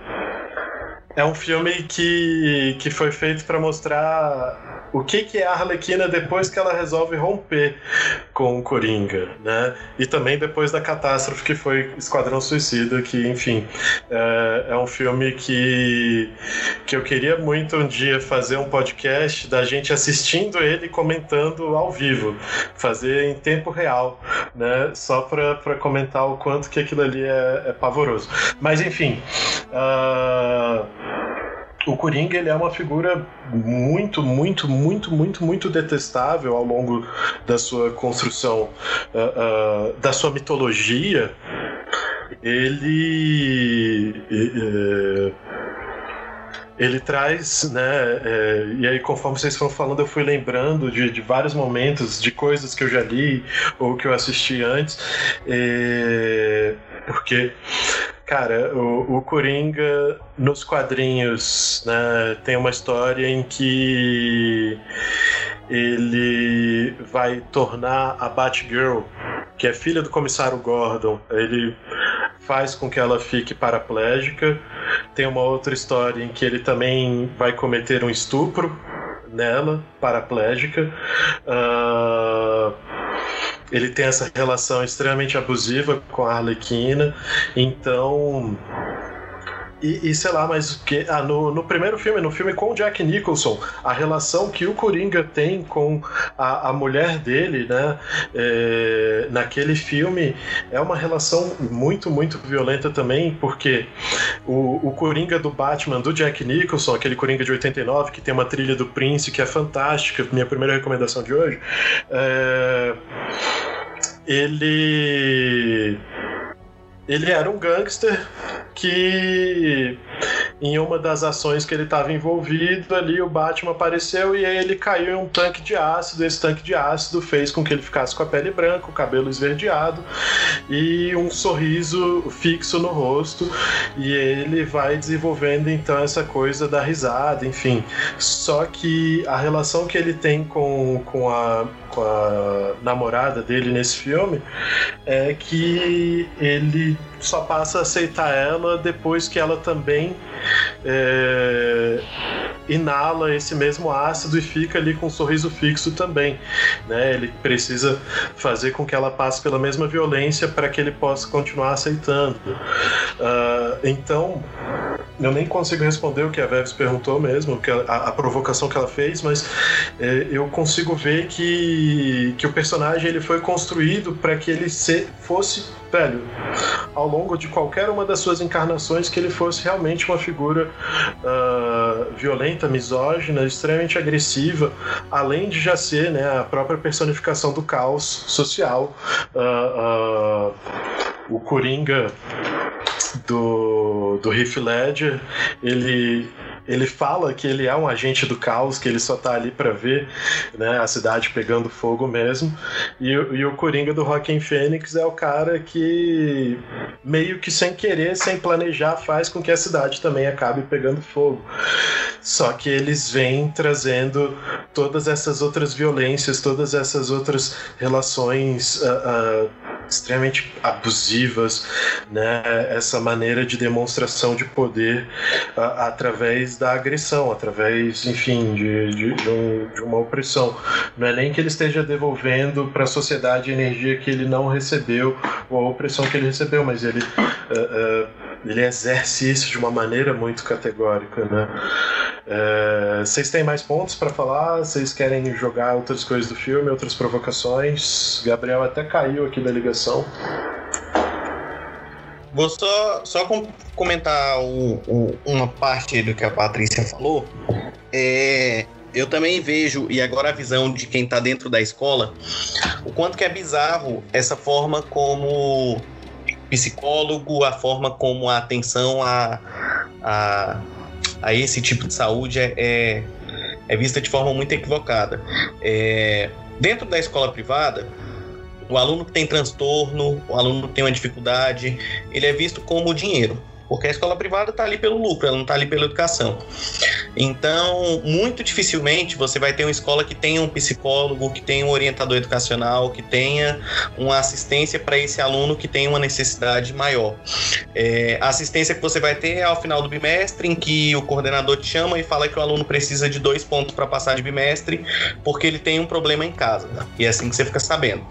é um filme que, que foi feito para mostrar o que, que é a Arlequina depois que ela resolve romper com o Coringa, né? E também depois da catástrofe que foi Esquadrão Suicida, que, enfim, é, é um filme que, que eu queria muito um dia fazer um podcast da gente assistindo ele e comentando ao vivo, fazer em tempo real, né? Só para comentar o quanto que aquilo ali é, é pavoroso. Mas, enfim. Uh o Coringa ele é uma figura muito, muito, muito, muito, muito detestável ao longo da sua construção, uh, uh, da sua mitologia. Ele. Uh, ele traz, né? E aí, conforme vocês foram falando, eu fui lembrando de, de, vários momentos, de coisas que eu já li ou que eu assisti antes, porque Cara, o, o Coringa nos quadrinhos né, tem uma história em que ele vai tornar a Batgirl, que é filha do comissário Gordon, ele faz com que ela fique paraplégica. Tem uma outra história em que ele também vai cometer um estupro nela, paraplégica. Uh ele tem essa relação extremamente abusiva com a Arlequina, então e, e, sei lá, mas que ah, no, no primeiro filme, no filme com o Jack Nicholson, a relação que o Coringa tem com a, a mulher dele, né, é, naquele filme é uma relação muito, muito violenta também, porque o, o Coringa do Batman, do Jack Nicholson, aquele Coringa de 89, que tem uma trilha do Prince que é fantástica, minha primeira recomendação de hoje, é, ele ele era um gangster que em uma das ações que ele estava envolvido ali, o Batman apareceu e aí ele caiu em um tanque de ácido. Esse tanque de ácido fez com que ele ficasse com a pele branca, o cabelo esverdeado e um sorriso fixo no rosto. E ele vai desenvolvendo então essa coisa da risada, enfim. Só que a relação que ele tem com, com a com a namorada dele nesse filme é que só passa a aceitar ela depois que ela também é, inala esse mesmo ácido e fica ali com um sorriso fixo também. Né? Ele precisa fazer com que ela passe pela mesma violência para que ele possa continuar aceitando. Uh, então, eu nem consigo responder o que a Veves perguntou mesmo, que a, a, provocação que ela fez, mas é, eu consigo ver que, que o personagem ele foi construído para que ele se, fosse velho, ao longo de qualquer uma das suas encarnações, que ele fosse realmente uma figura uh, violenta, misógina, extremamente agressiva, além de já ser né, a própria personificação do caos social. Uh, uh, o Coringa do, do Heath Ledger, ele ele fala que ele é um agente do caos, que ele só tá ali para ver né, a cidade pegando fogo mesmo. E, e, o Coringa do Rockin' Fênix é o cara que, meio que sem querer, sem planejar, faz com que a cidade também acabe pegando fogo. Só que eles vêm trazendo todas essas outras violências, todas essas outras relações. Uh, uh, extremamente abusivas, né? Essa maneira de demonstração de poder uh, através da agressão, através, enfim, de, de, de, um, de, uma opressão. Não é nem que ele esteja devolvendo para a sociedade energia que ele não recebeu ou a opressão que ele recebeu, mas ele uh, uh, ele exerce isso de uma maneira muito categórica, né? É, vocês têm mais pontos para falar? Vocês querem jogar outras coisas do filme, outras provocações? Gabriel até caiu aqui da ligação. Vou só, só comentar o, o, uma parte do que a Patrícia falou. É, eu também vejo, e agora a visão de quem está dentro da escola, o quanto que é bizarro essa forma como psicólogo, a forma como a atenção a, a, a esse tipo de saúde é, é, é vista de forma muito equivocada. É, dentro da escola privada, o aluno que tem transtorno, o aluno que tem uma dificuldade, ele é visto como dinheiro porque a escola privada está ali pelo lucro, ela não está ali pela educação. Então, muito dificilmente você vai ter uma escola que tenha um psicólogo, que tenha um orientador educacional, que tenha uma assistência para esse aluno que tem uma necessidade maior. É, a assistência que você vai ter é ao final do bimestre, em que o coordenador te chama e fala que o aluno precisa de dois pontos para passar de bimestre, porque ele tem um problema em casa. E é assim que você fica sabendo.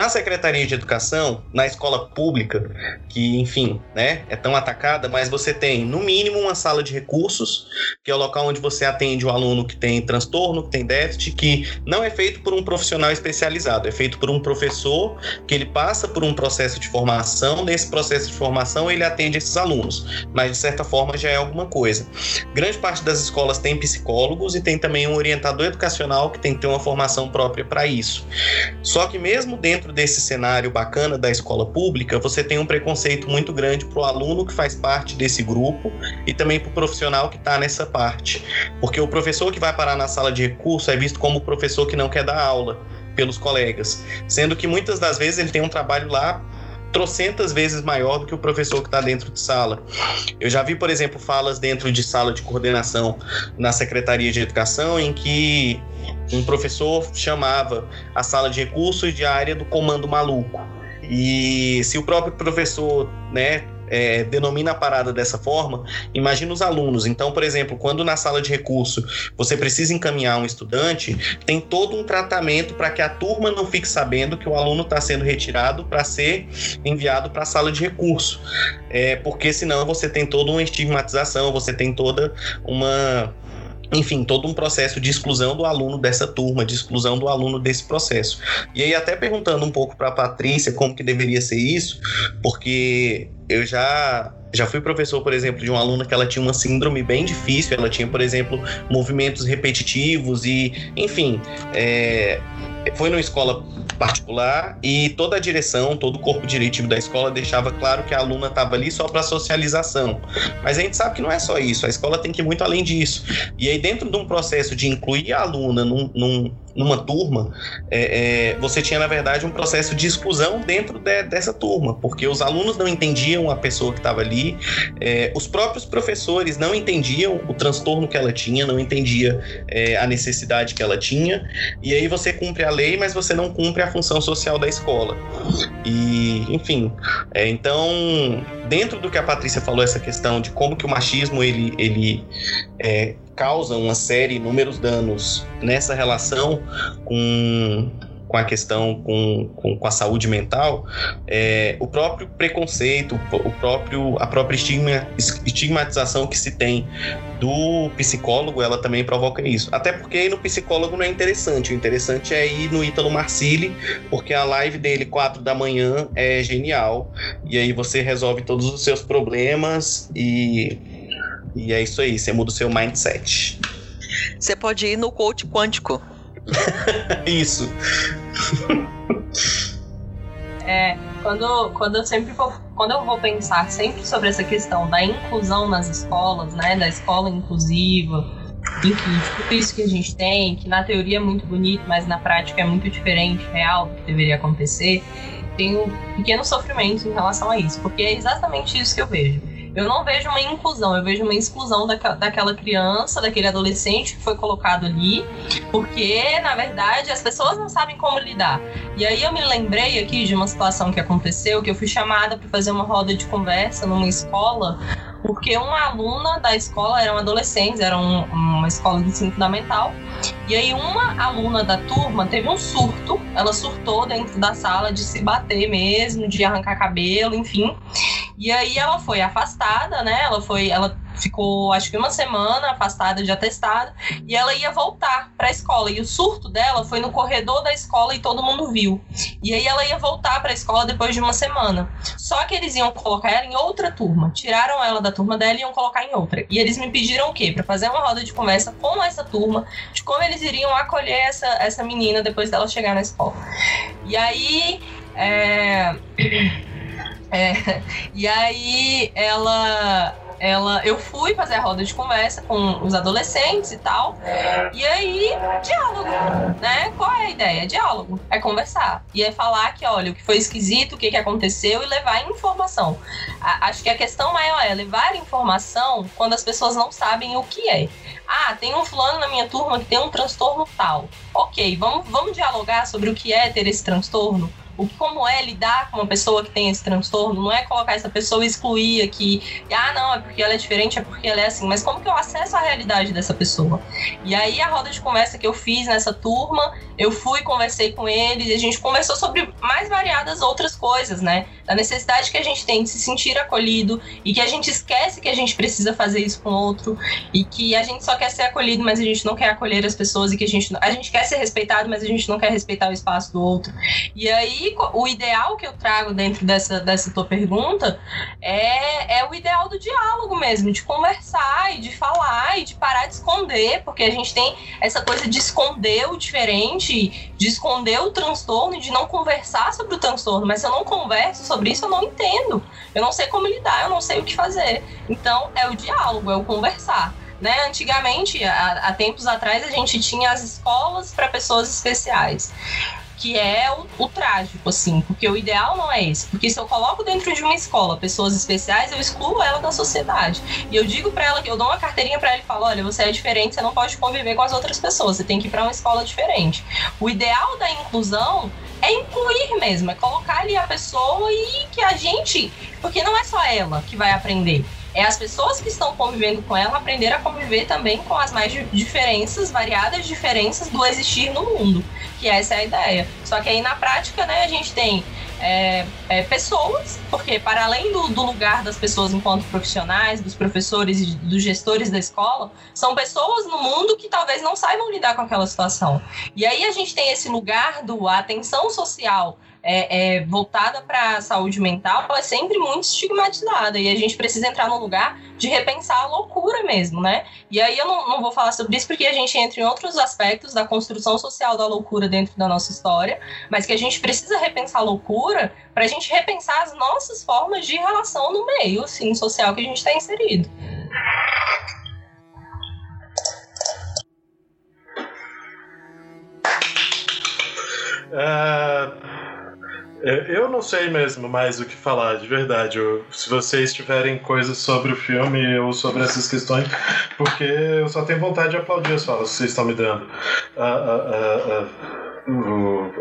Na Secretaria de Educação, na escola pública, que, enfim, né, é tão atacada, mas você tem, no mínimo, uma sala de recursos, que é o local onde você atende o aluno que tem transtorno, que tem déficit, que não é feito por um profissional especializado, é feito por um professor que ele passa por um processo de formação, nesse processo de formação ele atende esses alunos, mas de certa forma já é alguma coisa. Grande parte das escolas tem psicólogos e tem também um orientador educacional que tem que ter uma formação própria para isso. Só que mesmo dentro desse cenário bacana da escola pública, você tem um preconceito muito grande para o aluno que faz parte desse grupo e também para o profissional que está nessa parte. Porque o professor que vai parar na sala de recurso é visto como o professor que não quer dar aula pelos colegas, sendo que muitas das vezes ele tem um trabalho lá trocentas vezes maior do que o professor que está dentro de sala. Eu já vi, por exemplo, falas dentro de sala de coordenação na Secretaria de Educação em que um professor chamava a sala de recursos de área do comando maluco. E se o próprio professor, né, é, denomina a parada dessa forma, imagina os alunos. Então, por exemplo, quando na sala de recurso você precisa encaminhar um estudante, tem todo um tratamento para que a turma não fique sabendo que o aluno está sendo retirado para ser enviado para a sala de recurso. É, porque senão você tem toda uma estigmatização, você tem toda uma enfim, todo um processo de exclusão do aluno dessa turma, de exclusão do aluno desse processo. E aí até perguntando um pouco para a Patrícia como que deveria ser isso, porque eu já já fui professor, por exemplo, de uma aluna que ela tinha uma síndrome bem difícil, ela tinha, por exemplo, movimentos repetitivos e, enfim, é, foi numa escola particular e toda a direção, todo o corpo diretivo da escola deixava claro que a aluna estava ali só para socialização. Mas a gente sabe que não é só isso, a escola tem que ir muito além disso. E aí, dentro de um processo de incluir a aluna num, num, numa turma, é, é, você tinha, na verdade, um processo de exclusão dentro de, dessa turma, porque os alunos não entendiam a pessoa que estava ali, é, os próprios professores não entendiam o transtorno que ela tinha, não entendia é, a necessidade que ela tinha, e aí você cumpre a lei, mas você não cumpre a função social da escola. E, enfim, é, então, dentro do que a Patrícia falou, essa questão de como que o machismo ele, ele é, causa uma série, inúmeros danos nessa relação com com a questão com, com, com a saúde mental, é, o próprio preconceito, o próprio, a própria estigma, estigmatização que se tem do psicólogo, ela também provoca isso. Até porque no psicólogo não é interessante. O interessante é ir no Ítalo Marcili, porque a live dele, 4 da manhã, é genial. E aí você resolve todos os seus problemas e, e é isso aí, você muda o seu mindset. Você pode ir no coach quântico. Isso. É, quando, quando eu sempre vou, quando eu vou pensar sempre sobre essa questão da inclusão nas escolas, né, da escola inclusiva, enfim, tudo isso que a gente tem, que na teoria é muito bonito, mas na prática é muito diferente, real, do que deveria acontecer, tenho pequenos sofrimentos em relação a isso, porque é exatamente isso que eu vejo eu não vejo uma inclusão, eu vejo uma exclusão daquela, daquela criança, daquele adolescente que foi colocado ali, porque, na verdade, as pessoas não sabem como lidar. E aí eu me lembrei aqui de uma situação que aconteceu, que eu fui chamada para fazer uma roda de conversa numa escola porque uma aluna da escola eram adolescentes, era um, uma escola de ensino fundamental, e aí uma aluna da turma teve um surto, ela surtou dentro da sala de se bater mesmo, de arrancar cabelo, enfim. E aí ela foi afastada, né? Ela foi, ela ficou acho que uma semana afastada de atestado e ela ia voltar para a escola e o surto dela foi no corredor da escola e todo mundo viu. E aí ela ia voltar para a escola depois de uma semana. Só que eles iam colocar ela em outra turma. Tiraram ela da turma dela e iam colocar em outra. E eles me pediram o quê? Para fazer uma roda de conversa com essa turma de como eles iriam acolher essa essa menina depois dela chegar na escola. E aí é é, e aí ela ela, eu fui fazer a roda de conversa com os adolescentes e tal. E aí, diálogo, né? Qual é a ideia? diálogo, é conversar. E é falar que, olha, o que foi esquisito, o que, que aconteceu e levar informação. A, acho que a questão maior é levar informação quando as pessoas não sabem o que é. Ah, tem um fulano na minha turma que tem um transtorno tal. Ok, vamos, vamos dialogar sobre o que é ter esse transtorno? O como é lidar com uma pessoa que tem esse transtorno, não é colocar essa pessoa e excluir aqui, ah, não, é porque ela é diferente, é porque ela é assim, mas como que eu acesso a realidade dessa pessoa? E aí a roda de conversa que eu fiz nessa turma, eu fui, conversei com eles, e a gente conversou sobre mais variadas outras coisas, né? Da necessidade que a gente tem de se sentir acolhido e que a gente esquece que a gente precisa fazer isso com outro e que a gente só quer ser acolhido, mas a gente não quer acolher as pessoas e que a gente, a gente quer ser respeitado, mas a gente não quer respeitar o espaço do outro. E aí o ideal que eu trago dentro dessa, dessa tua pergunta é, é o ideal do diálogo mesmo, de conversar e de falar e de parar de esconder, porque a gente tem essa coisa de esconder o diferente, de esconder o transtorno e de não conversar sobre o transtorno. Mas se eu não converso sobre isso, eu não entendo. Eu não sei como lidar, eu não sei o que fazer. Então é o diálogo, é o conversar. Né? Antigamente, há, há tempos atrás, a gente tinha as escolas para pessoas especiais que é o, o, trágico, assim, porque o ideal não é esse. Porque se eu coloco dentro de uma escola pessoas especiais, eu excluo ela da sociedade. E eu digo para ela que eu dou uma carteirinha para ela e falo: olha, você é diferente, você não pode conviver com as outras pessoas, você tem que ir para uma escola diferente. O ideal da inclusão é incluir mesmo, é colocar ali a pessoa e que a gente. Porque não é só ela que vai aprender é as pessoas que estão convivendo com ela aprender a conviver também com as mais diferenças, variadas diferenças do existir no mundo, que essa é a ideia. Só que aí na prática, né, a gente tem é, é, pessoas, porque para além do, do, lugar das pessoas enquanto profissionais, dos professores e dos gestores da escola, são pessoas no mundo que talvez não saibam lidar com aquela situação. E aí a gente tem esse lugar do atenção social é, é, voltada para a saúde mental é sempre muito estigmatizada e a gente precisa entrar num lugar de repensar a loucura mesmo, né? E aí eu não, não vou falar sobre isso porque a gente entra em outros aspectos da construção social da loucura dentro da nossa história, mas que a gente precisa repensar a loucura para a gente repensar as nossas formas de relação no meio assim, social que a gente está inserido. Uh, eu não sei mesmo mais o que falar, de verdade. se vocês tiverem coisas sobre o filme ou sobre essas questões, porque eu só tenho vontade de aplaudir as falas que vocês estão me dando. A, a,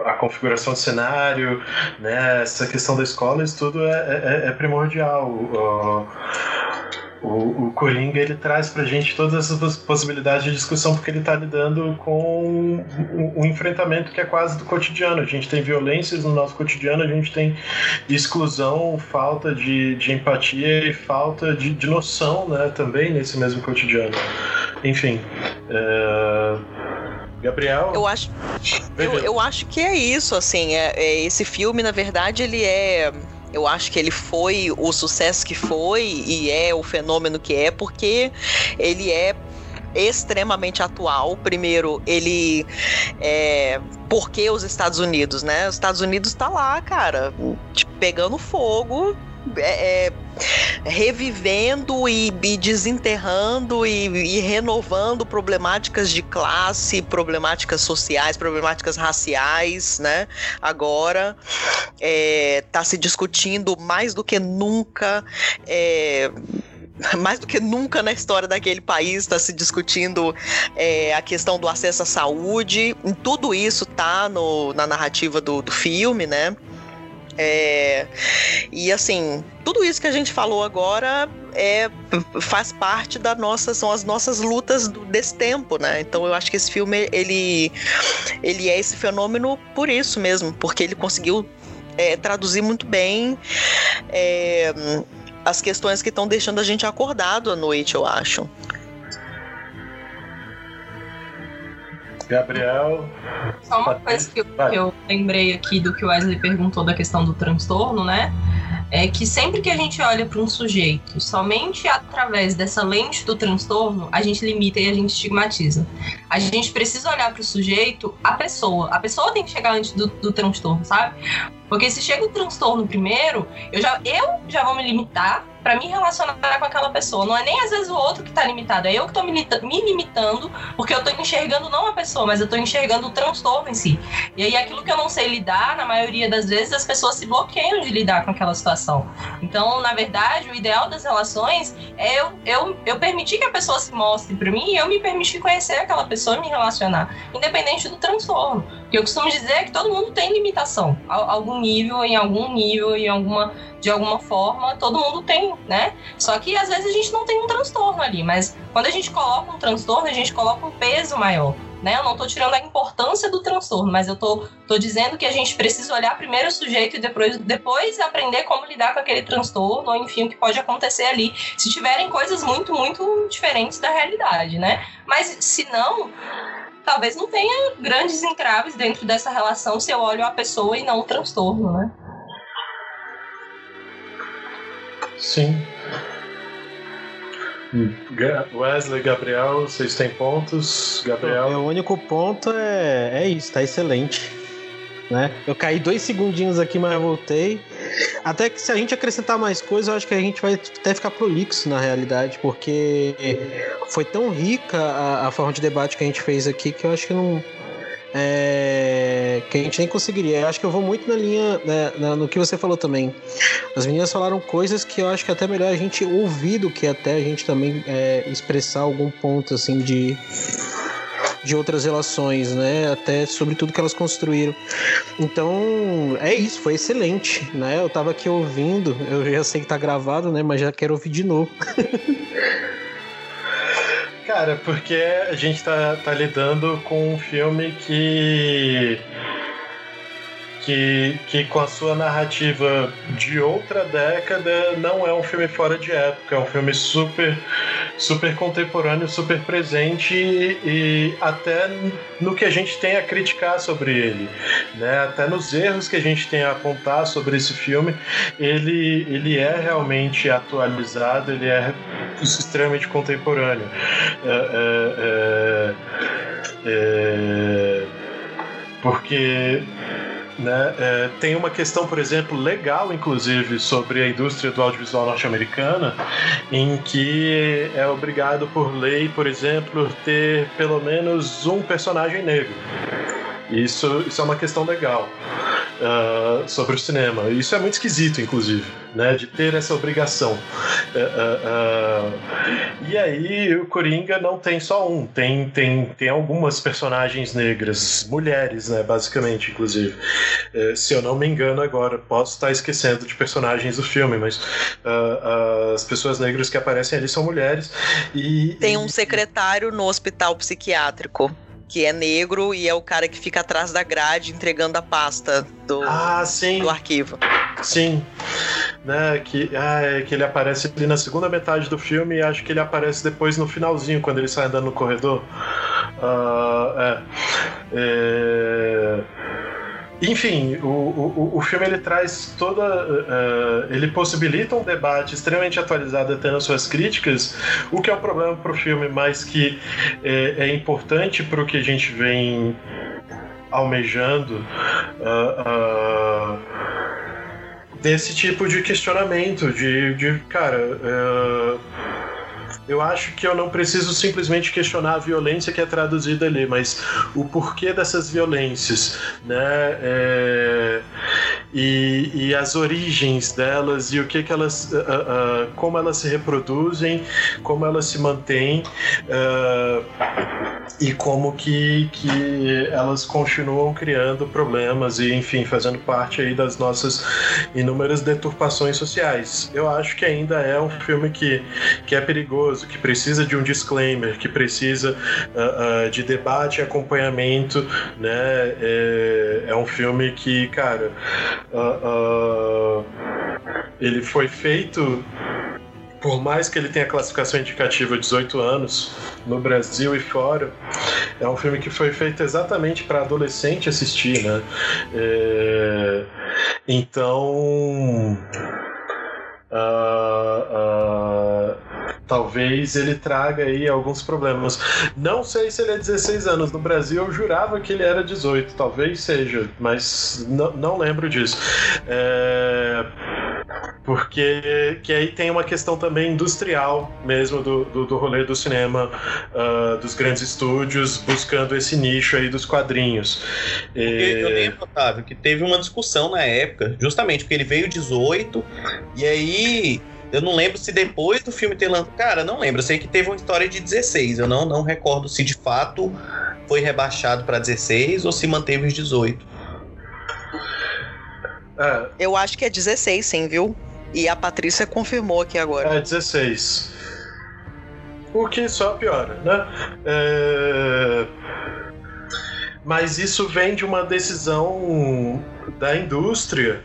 a, a configuração do cenário, né, essa questão da escola, isso tudo é, é, é primordial o, o Coringa ele traz pra gente todas essas possibilidades de discussão porque ele está lidando com um, enfrentamento que é quase do cotidiano. A gente tem violências no nosso cotidiano, a gente tem exclusão, falta de, de empatia e falta de, de noção né, também nesse mesmo cotidiano. Enfim. É... Gabriel? Eu acho, eu, eu, acho que é isso, assim. É, é, esse filme, na verdade, ele é eu acho que ele foi o sucesso que foi e é o fenômeno que é porque ele é extremamente atual. Primeiro, ele é porque os Estados Unidos, né? Os Estados Unidos tá lá, cara, tipo, pegando fogo é, é, revivendo e, e desenterrando e, e, renovando problemáticas de classe, problemáticas sociais, problemáticas raciais, né? Agora está é, tá se discutindo mais do que nunca. É, mais do que nunca na história daquele país está se discutindo é, a questão do acesso à saúde. Tudo isso tá no, na narrativa do, do filme, né? É, e assim, tudo isso que a gente falou agora é, faz parte da nossa, são as nossas lutas do, desse tempo, né? Então eu acho que esse filme ele, ele é esse fenômeno por isso mesmo, porque ele conseguiu é, traduzir muito bem é, as questões que estão deixando a gente acordado à noite, eu acho. Gabriel. Só uma coisa que eu, que eu, lembrei aqui do que o Wesley perguntou da questão do transtorno, né? é que sempre que a gente olha para um sujeito somente através dessa lente do transtorno, a gente limita e a gente estigmatiza. A gente precisa olhar para o sujeito, a pessoa. A pessoa tem que chegar antes do, do transtorno, sabe? Porque se chega o transtorno primeiro, eu já, eu já vou me limitar para me relacionar com aquela pessoa. Não é nem às vezes o outro que tá limitado, é eu que tô me, me limitando, porque eu tô enxergando não a pessoa, mas eu tô enxergando o transtorno em si. E aí aquilo que eu não sei lidar, na maioria das vezes as pessoas se bloqueiam de lidar com aquela situação. Então, na verdade, o ideal das relações é eu, eu, eu permitir que a pessoa se mostre para mim e eu me permitir conhecer aquela pessoa e me relacionar, independente do transtorno. Porque eu costumo dizer que todo mundo tem limitação, algum nível, em algum nível, em alguma de alguma forma, todo mundo tem, né? Só que às vezes a gente não tem um transtorno ali, mas quando a gente coloca um transtorno, a gente coloca um peso maior. Né? Eu não estou tirando a importância do transtorno, mas eu tô, tô dizendo que a gente precisa olhar primeiro o sujeito e depois, depois aprender como lidar com aquele transtorno, ou enfim, o que pode acontecer ali, se tiverem coisas muito, muito diferentes da realidade, né? Mas se não, talvez não tenha grandes entraves dentro dessa relação se eu olho a pessoa e não o transtorno, né? Sim. Wesley, Gabriel, vocês têm pontos? Gabriel? O meu único ponto é, é isso, tá excelente. Né? Eu caí dois segundinhos aqui, mas voltei. Até que se a gente acrescentar mais coisas, eu acho que a gente vai até ficar prolixo na realidade, porque foi tão rica a, a forma de debate que a gente fez aqui que eu acho que não, é, que a gente nem conseguiria. Eu acho que eu vou muito na linha, né, no que você falou também. As meninas falaram coisas que eu acho que é até melhor a gente ouvir do que até a gente também é, expressar algum ponto assim de de outras relações, né? Até sobre tudo que elas construíram. Então, é isso, foi excelente, né? Eu tava aqui ouvindo, eu já sei que tá gravado, né? Mas já quero ouvir de novo. Cara, porque a gente tá, tá lidando com um filme que que, que com a sua narrativa de outra década não é um filme fora de época, é um filme super super contemporâneo, super presente e, e até no que a gente tem a criticar sobre ele, né? Até nos erros que a gente tem a apontar sobre esse filme, ele ele é realmente atualizado, ele é extremamente contemporâneo. É, é, é, é porque né? É, tem uma questão, por exemplo, legal, inclusive, sobre a indústria do audiovisual norte-americana, em que é obrigado por lei, por exemplo, ter pelo menos um personagem negro. Isso, isso é uma questão legal uh, sobre o cinema. Isso é muito esquisito, inclusive, né, de ter essa obrigação. Uh, uh, e aí o Coringa não tem só um, tem, tem, tem algumas personagens negras, mulheres, né, basicamente, inclusive. Se eu não me engano agora, posso estar esquecendo de personagens do filme, mas as pessoas negras que aparecem ali são mulheres. E, tem um secretário no hospital psiquiátrico que é negro e é o cara que fica atrás da grade entregando a pasta do, ah, sim. do arquivo. Sim. Né, que, ah, é, que ele aparece ali na segunda metade do filme e acho que ele aparece depois no finalzinho, quando ele sai andando no corredor. Uh, é. é enfim, o, o, o filme ele traz toda. Uh, ele possibilita um debate extremamente atualizado até nas suas críticas, o que é um problema para o filme, mas que é, é importante para o que a gente vem almejando. Uh, uh, desse tipo de questionamento, de, de cara eu acho que eu não preciso simplesmente questionar a violência que é traduzida ali, mas o porquê dessas violências, né? É, e, e, as origens delas e o que, que elas, uh, uh, como elas se reproduzem, como elas se mantêm uh, e como que, que elas continuam criando problemas e, enfim, fazendo parte aí das nossas inúmeras deturpações sociais. Eu acho que ainda é um filme que, que é perigoso que precisa de um disclaimer, que precisa de debate e acompanhamento, né? É, é um filme que, cara, uh, ele foi feito por mais que ele tenha classificação indicativa 18 anos no Brasil e fora, é um filme que foi feito exatamente para adolescente assistir, né? É... Então Uh, uh, talvez ele traga aí alguns problemas. Não sei se ele é 16 anos. No Brasil eu jurava que ele era 18. Talvez seja, mas não lembro disso. É porque que aí tem uma questão também industrial mesmo do, do, do rolê do cinema, uh, dos grandes estúdios, buscando esse nicho aí dos quadrinhos. Porque e... Eu lembro, Otávio, que teve uma discussão na época, justamente porque ele veio 18, e aí eu não lembro se depois do filme ter lançado. Cara, não lembro. Eu sei que teve uma história de 16. Eu não, não recordo se de fato foi rebaixado para 16 ou se manteve os 18. É. Eu acho que é 16, sim, viu? E a Patrícia confirmou aqui agora. É 16. O que só piora, né? É... Mas isso vem de uma decisão da indústria.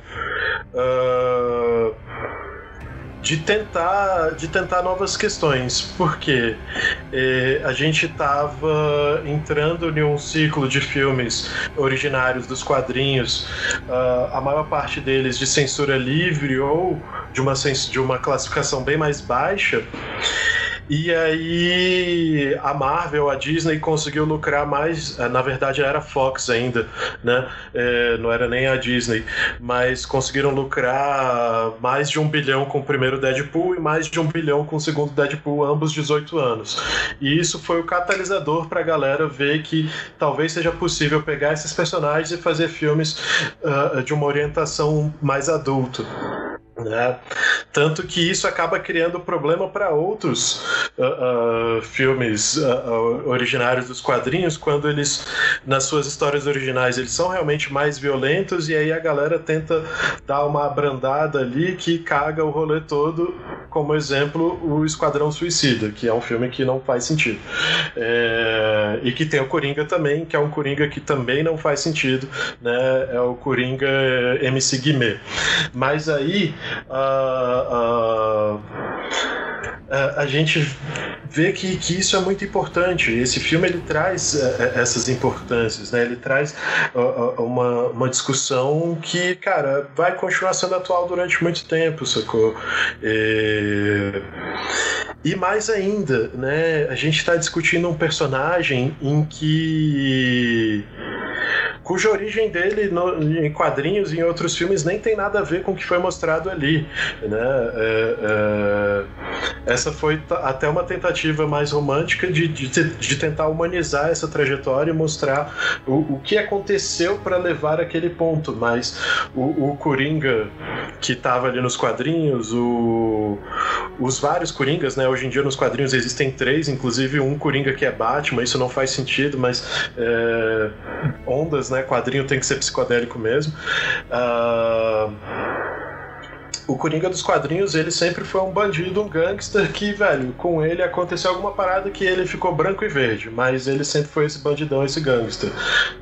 Uh de tentar, de tentar novas questões, porque eh, a gente estava entrando em um ciclo de filmes originários dos quadrinhos, uh, a maior parte deles de censura livre ou de uma, de uma classificação bem mais baixa. E aí a Marvel, a Disney conseguiu lucrar mais, eh, na verdade era Fox ainda, né? É, não era nem a Disney, mas conseguiram lucrar mais de um bilhão com o primeiro Deadpool e mais de um bilhão com o segundo Deadpool, ambos 18 anos. E isso foi o catalisador para a galera ver que talvez seja possível pegar esses personagens e fazer filmes uh, de uma orientação mais adulta. Né? Tanto que isso acaba criando problema para outros uh, uh, filmes uh, originários dos quadrinhos, quando eles, nas suas histórias originais, eles são realmente mais violentos, e aí a galera tenta dar uma abrandada ali que caga o rolê todo, como exemplo, o Esquadrão Suicida, que é um filme que não faz sentido. É... E que tem o Coringa também, que é um Coringa que também não faz sentido, né? é o Coringa MC Guimê. Mas aí uh, a gente vê que, que isso é muito importante. Esse filme ele traz uh, essas importâncias, né? Ele traz uma, uma discussão que, cara, vai continuar sendo atual durante muito tempo, sacou? E, e mais ainda, né? A gente está discutindo um personagem em que cuja origem dele no, em quadrinhos e em outros filmes nem tem nada a ver com o que foi mostrado ali. Né? É, é, essa foi até uma tentativa mais romântica de, de, de tentar humanizar essa trajetória e mostrar o, o que aconteceu para levar aquele ponto. Mas o, o Coringa que estava ali nos quadrinhos, o, os vários Coringas, né? Hoje em dia nos quadrinhos existem três, inclusive um Coringa que é Batman, isso não faz sentido, mas é, ondas, né? Quadrinho tem que ser psicodélico mesmo. Uh, o Coringa dos quadrinhos, ele sempre foi um bandido, um gangster que, velho, com ele aconteceu alguma parada que ele ficou branco e verde, mas ele sempre foi esse bandidão, esse gangster,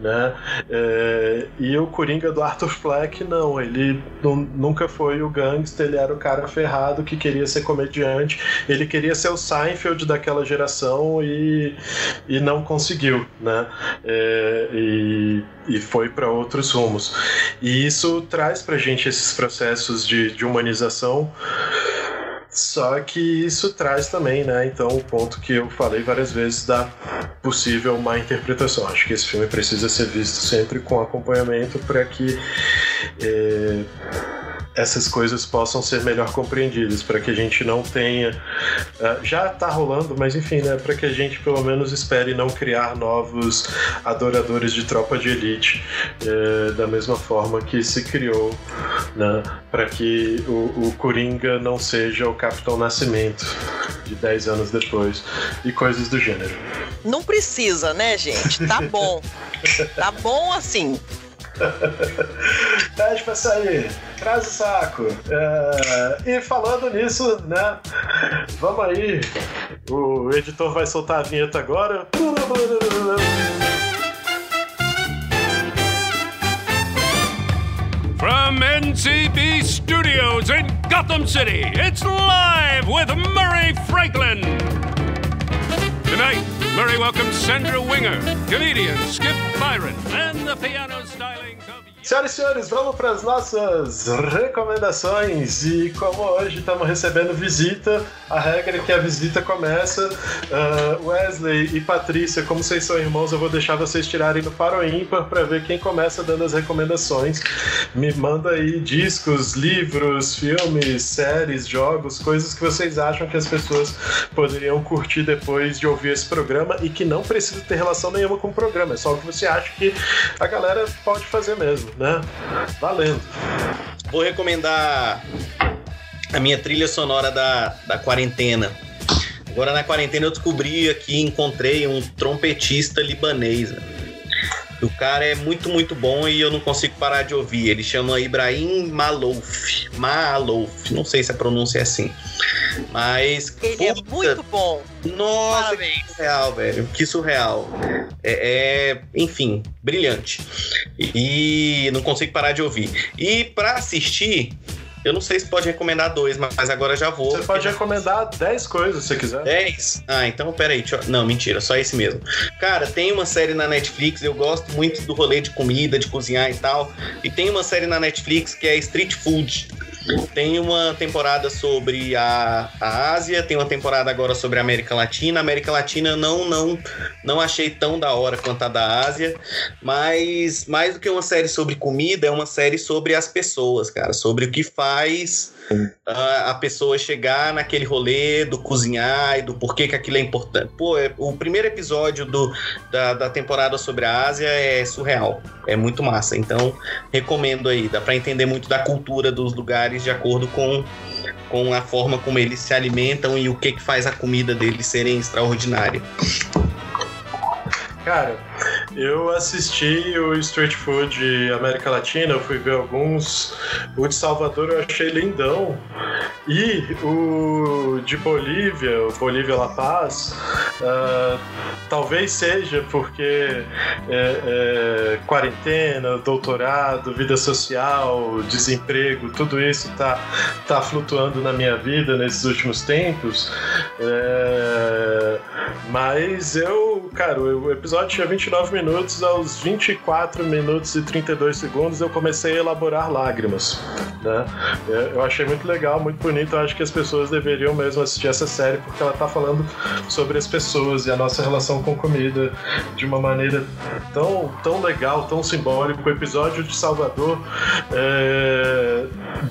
né? É, e o Coringa do Arthur Fleck, não, ele nunca foi o gangster, ele era o cara ferrado que queria ser comediante, ele queria ser o Seinfeld daquela geração e, e não conseguiu, né? É, e, e foi para outros rumos. E isso traz pra gente esses processos de, de humanização. Só que isso traz também, né? Então, o ponto que eu falei várias vezes da possível má interpretação. Acho que esse filme precisa ser visto sempre com acompanhamento para que. Eh, essas coisas possam ser melhor compreendidas, para que a gente não tenha. Uh, já está rolando, mas enfim, né, para que a gente pelo menos espere não criar novos adoradores de tropa de elite, uh, da mesma forma que se criou, né, para que o, o Coringa não seja o Capitão Nascimento de 10 anos depois e coisas do gênero. Não precisa, né, gente? Tá bom. tá bom assim. Pede pra sair, traz o saco. É, e falando nisso, né? Vamos aí. O editor vai soltar a vinheta agora. From NCB Studios in Gotham City, it's live with Murray Franklin. Tonight, Murray welcomes Sandra Winger, comedian Skip Byron and the piano. Senhoras e senhores, vamos para as nossas recomendações. E como hoje estamos recebendo visita, a regra é que a visita começa. Uh, Wesley e Patrícia, como vocês são irmãos, eu vou deixar vocês tirarem no paro ímpar para ver quem começa dando as recomendações. Me manda aí discos, livros, filmes, séries, jogos, coisas que vocês acham que as pessoas poderiam curtir depois de ouvir esse programa e que não precisa ter relação nenhuma com o programa. É só o que você acha que a galera pode fazer mesmo né? Valendo. Vou recomendar a minha trilha sonora da, da quarentena. Agora na quarentena eu descobri aqui, encontrei um trompetista libanês. Né? O cara é muito, muito bom e eu não consigo parar de ouvir. Ele chama Ibrahim Malouf. Malouf. Não sei se a pronúncia é assim. Mas. Ele é puta, é muito bom. Nossa, Parabéns. que surreal, velho. Que surreal. É, é, enfim, brilhante. E não consigo parar de ouvir. E para assistir, eu não sei se pode recomendar dois, mas agora já vou. Você pode recomendar dez coisas se quiser. Dez? Ah, então peraí. Eu... Não, mentira, só esse mesmo. Cara, tem uma série na Netflix, eu gosto muito do rolê de comida, de cozinhar e tal. E tem uma série na Netflix que é Street Food. Tem uma temporada sobre a, a Ásia, tem uma temporada agora sobre a América Latina. A América Latina não não não achei tão da hora quanto a da Ásia, mas mais do que uma série sobre comida, é uma série sobre as pessoas, cara, sobre o que faz a, a pessoa chegar naquele rolê do cozinhar e do porquê que aquilo é importante. Pô, é, o primeiro episódio do, da, da temporada sobre a Ásia é surreal. É muito massa. Então, recomendo aí. Dá para entender muito da cultura dos lugares de acordo com, com a forma como eles se alimentam e o que, que faz a comida deles serem extraordinária. Cara, eu assisti o Street Food América Latina, eu fui ver alguns. O de Salvador eu achei lindão. E o de Bolívia, o Bolívia La Paz, uh, talvez seja porque é, é, quarentena, doutorado, vida social, desemprego, tudo isso tá, tá flutuando na minha vida nesses últimos tempos. É, mas eu, cara, o episódio tinha 29 minutos, aos 24 minutos e 32 segundos eu comecei a elaborar lágrimas. Né? Eu achei muito legal, muito bonito. Eu acho que as pessoas deveriam mesmo assistir essa série porque ela está falando sobre as pessoas e a nossa relação com comida de uma maneira tão, tão legal, tão simbólica. O episódio de Salvador é,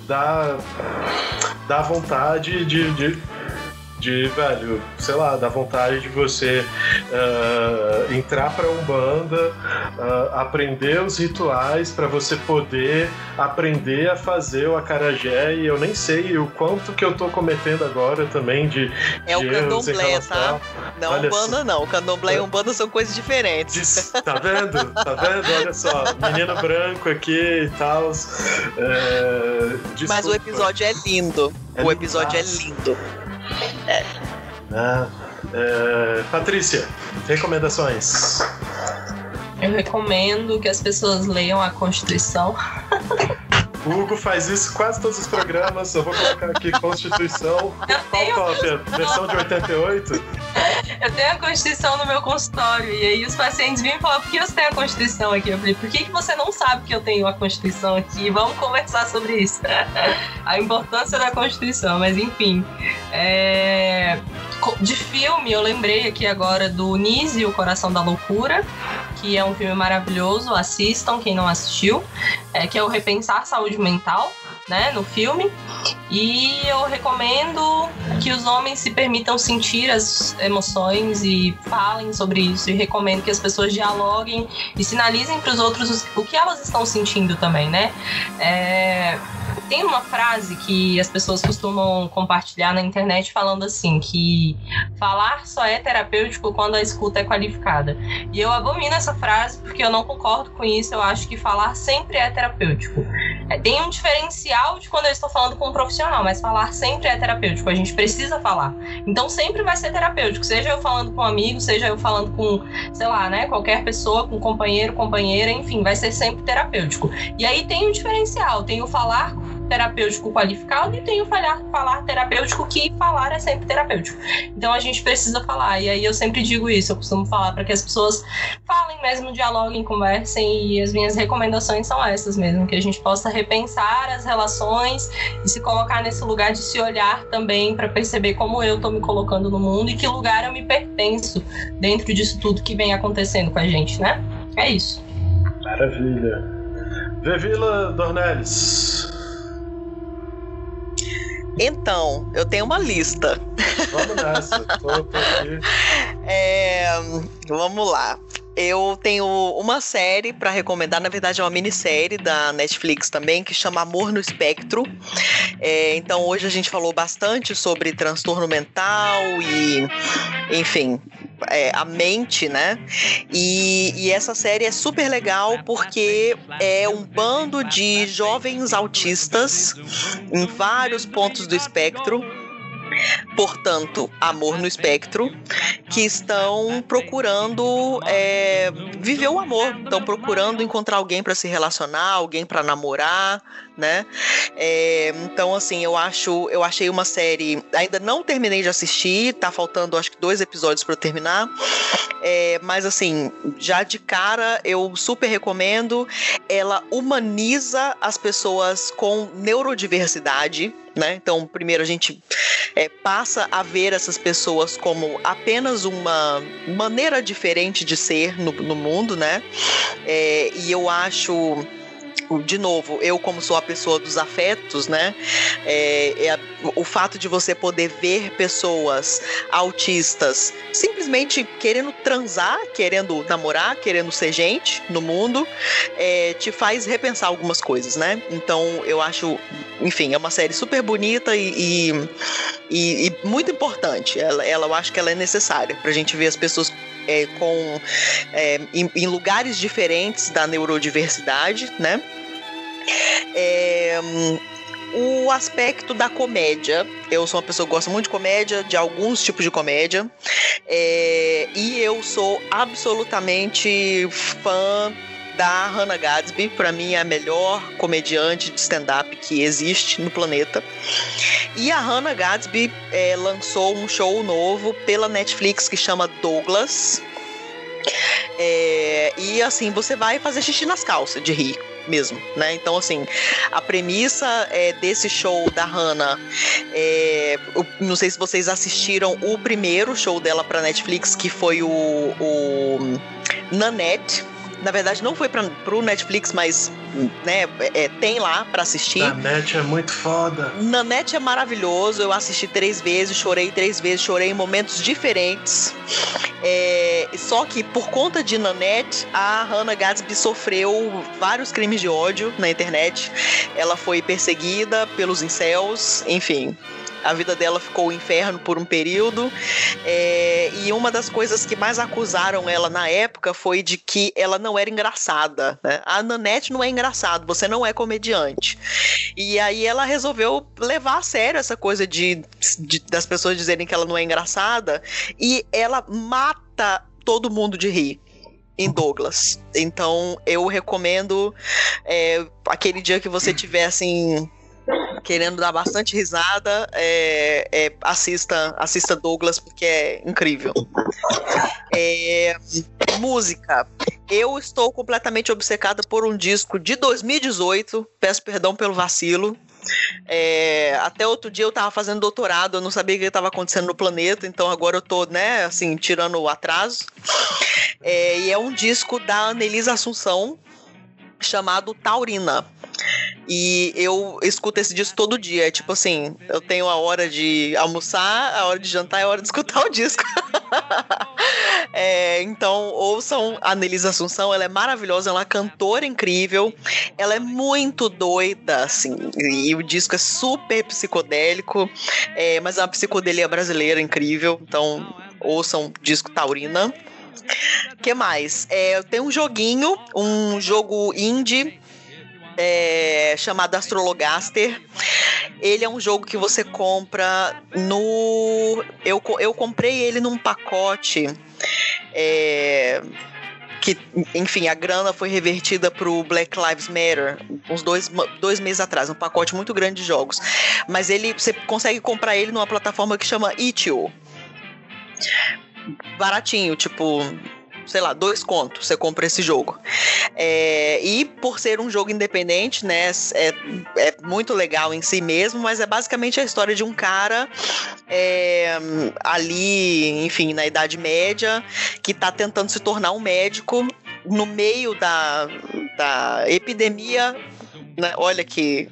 dá, dá vontade de, de de, velho, sei lá, dá vontade de você uh, entrar pra Umbanda, uh, aprender os rituais para você poder aprender a fazer o acarajé e eu nem sei o quanto que eu tô cometendo agora também de É de o candomblé, tá? Não Olha Umbanda só. não, o candomblé e Umbanda são coisas diferentes. Tá vendo? Tá vendo? Olha só, menino branco aqui e tal. É... Mas o episódio é lindo. É o episódio é lindo. É. Ah, é, Patrícia, recomendações. Eu recomendo que as pessoas leiam a Constituição. O Hugo faz isso quase todos os programas. Eu vou colocar aqui Constituição. Qual cópia? Versão de 88? Eu tenho a Constituição no meu consultório. E aí os pacientes vêm falar: por que você tem a Constituição aqui? Eu falei: por que, que você não sabe que eu tenho a Constituição aqui? Vamos conversar sobre isso. a importância da Constituição. Mas enfim. É... De filme, eu lembrei aqui agora do Nise, O Coração da Loucura, que é um filme maravilhoso. Assistam, quem não assistiu. É, que é o Repensar Saúde Mental né, no filme. E eu recomendo que os homens se permitam sentir as emoções e falem sobre isso. E recomendo que as pessoas dialoguem e sinalizem para os outros o que elas estão sentindo também, né? É, tem uma frase que as pessoas costumam compartilhar na internet falando assim que falar só é terapêutico quando a escuta é qualificada. E eu abomino essa frase porque eu não concordo com isso. Eu acho que falar sempre é terapêutico. É, tem um diferencial de quando eu estou falando com um profissional, mas falar sempre é terapêutico. A gente precisa falar. Então sempre vai ser terapêutico, seja eu falando com um amigo, seja eu falando com, sei lá, né, qualquer pessoa, com companheiro, companheira, enfim, vai ser sempre terapêutico. E aí tem um diferencial, tem o falar terapêutico qualificado e tem o falar, falar terapêutico que falar é sempre terapêutico. Então a gente precisa falar. E aí eu sempre digo isso, eu costumo falar para que as pessoas falem mesmo, dialoguem, conversem. E as minhas recomendações são essas mesmo, que a gente possa repensar as relações e se colocar nesse lugar de se olhar também para perceber como eu tô me colocando no mundo e que lugar eu me pertenço dentro disso tudo que vem acontecendo com a gente, né? É isso. Maravilha. Vevila Dornelles. Então, eu tenho uma lista. Vamos nessa. tô, tô aqui. É, vamos lá. Eu tenho uma série para recomendar, na verdade é uma minissérie da Netflix também, que chama Amor no Espectro. É, então hoje a gente falou bastante sobre transtorno mental e, enfim, é, a mente, né? E, e essa série é super legal porque é um bando de jovens autistas em vários pontos do espectro portanto, amor no espectro, que estão procurando é, viver o amor, estão procurando encontrar alguém para se relacionar, alguém para namorar, né? É, então, assim, eu acho, eu achei uma série, ainda não terminei de assistir, tá faltando acho que dois episódios para terminar, é, mas assim, já de cara eu super recomendo. Ela humaniza as pessoas com neurodiversidade, né? Então, primeiro a gente é, passa a ver essas pessoas como apenas uma maneira diferente de ser no, no mundo, né? É, e eu acho de novo, eu como sou a pessoa dos afetos, né? É, é, o fato de você poder ver pessoas autistas simplesmente querendo transar, querendo namorar, querendo ser gente no mundo, é, te faz repensar algumas coisas, né? Então eu acho, enfim, é uma série super bonita e, e, e, e muito importante. Ela, ela, eu acho que ela é necessária pra gente ver as pessoas é, com é, em, em, lugares diferentes da neurodiversidade, né? É, o aspecto da comédia. Eu sou uma pessoa que gosta muito de comédia, de alguns tipos de comédia. É, e eu sou absolutamente fã da Hannah Gadsby. Para mim, é a melhor comediante de stand-up que existe no planeta. E a Hannah Gadsby é, lançou um show novo pela Netflix que chama Douglas. É, e assim, você vai fazer xixi nas calças de rir mesmo, né? Então, assim, a premissa é, desse show da Hannah, é, não sei se vocês assistiram o primeiro show dela pra Netflix, que foi o, o Nanette, na verdade, não foi para pro Netflix, mas né, é, tem lá para assistir. Nanete é muito foda. Nanete é maravilhoso. Eu assisti três vezes, chorei três vezes, chorei em momentos diferentes. É, só que por conta de Nanette, a Hannah Gadsby sofreu vários crimes de ódio na internet. Ela foi perseguida pelos incels, enfim a vida dela ficou um inferno por um período. É, e uma das coisas que mais acusaram ela na época foi de que ela não era engraçada. Né? A Nanette não é engraçada, você não é comediante. E aí ela resolveu levar a sério essa coisa de, de das pessoas dizerem que ela não é engraçada e ela mata todo mundo de rir em Douglas. Então eu recomendo é, aquele dia que você tiver assim querendo dar bastante risada, é, é, assista, assista Douglas, porque é incrível. É, música. Eu estou completamente obcecada por um disco de 2018. Peço perdão pelo vacilo. É, até outro dia eu estava fazendo doutorado, eu não sabia o que estava acontecendo no planeta, então agora eu tô, né, assim, tirando o atraso. É, e é um disco da Anelisa Assunção chamado Taurina. E eu escuto esse disco todo dia. É tipo assim, eu tenho a hora de almoçar, a hora de jantar e a hora de escutar o disco. é, então, ouçam a Nelisa Assunção, ela é maravilhosa, ela é uma cantora incrível, ela é muito doida, assim, e o disco é super psicodélico, é, mas é uma psicodelia brasileira incrível, então ouçam o disco Taurina. Que mais? É, tem um joguinho, um jogo indie é, chamado Astrologaster. Ele é um jogo que você compra no. Eu, eu comprei ele num pacote. É, que, enfim, a grana foi revertida pro Black Lives Matter uns dois, dois meses atrás, um pacote muito grande de jogos. Mas ele você consegue comprar ele numa plataforma que chama Itch.io. Baratinho, tipo, sei lá, dois contos você compra esse jogo. É, e por ser um jogo independente, né, é, é, muito legal em si mesmo, mas é basicamente a história de um cara é, ali, enfim, na Idade Média, que está tentando se tornar um médico no meio da, da epidemia né, olha que,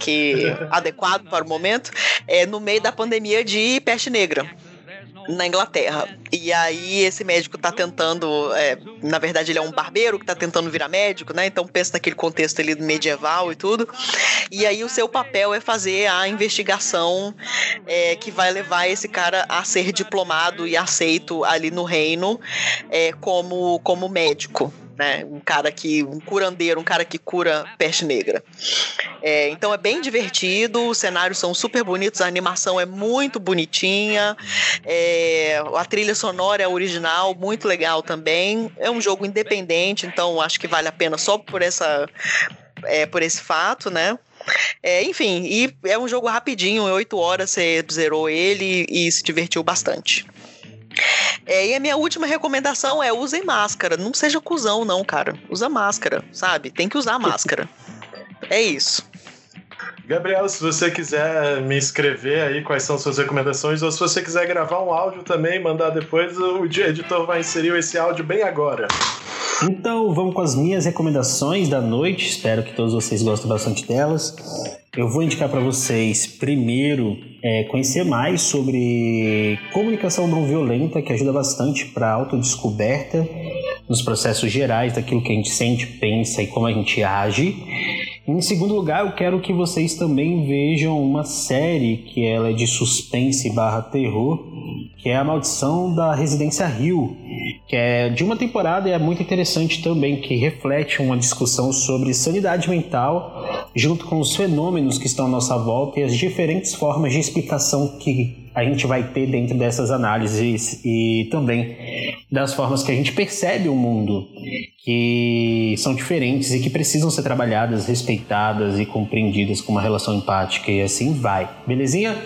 que adequado para o momento, é no meio da pandemia de peste negra na Inglaterra. E aí esse médico tá tentando, é, na verdade ele é um barbeiro que tá tentando virar médico, né? Então pensa naquele contexto ali medieval e tudo. E aí o seu papel é fazer a investigação é, que vai levar esse cara a ser diplomado e aceito ali no reino é, como, como médico né? Um cara que. um curandeiro, um cara que cura peste negra. É, então é bem divertido, os cenários são super bonitos, a animação é muito bonitinha, é, a trilha sonora é original, muito legal também. É um jogo independente, então acho que vale a pena só por essa. É, por esse fato, né? É, enfim, e é um jogo rapidinho, em 8 horas você zerou ele e se divertiu bastante. É, e a minha última recomendação é usem máscara. Não seja cuzão, não, cara. Usa máscara, sabe? Tem que usar máscara. é isso. Gabriel, se você quiser me escrever aí quais são suas recomendações, ou se você quiser gravar um áudio também, mandar depois, o editor vai inserir esse áudio bem agora. Então vamos com as minhas recomendações da noite. Espero que todos vocês gostem bastante delas. Eu vou indicar para vocês primeiro é, conhecer mais sobre comunicação não violenta, que ajuda bastante para autodescoberta nos processos gerais daquilo que a gente sente, pensa e como a gente age. Em segundo lugar, eu quero que vocês também vejam uma série que ela é de suspense barra terror, que é A Maldição da Residência Rio, que é de uma temporada e é muito interessante também, que reflete uma discussão sobre sanidade mental junto com os fenômenos que estão à nossa volta e as diferentes formas de explicação que a gente vai ter dentro dessas análises e também das formas que a gente percebe o mundo, que são diferentes e que precisam ser trabalhadas, respeitadas e compreendidas com uma relação empática e assim vai. Belezinha?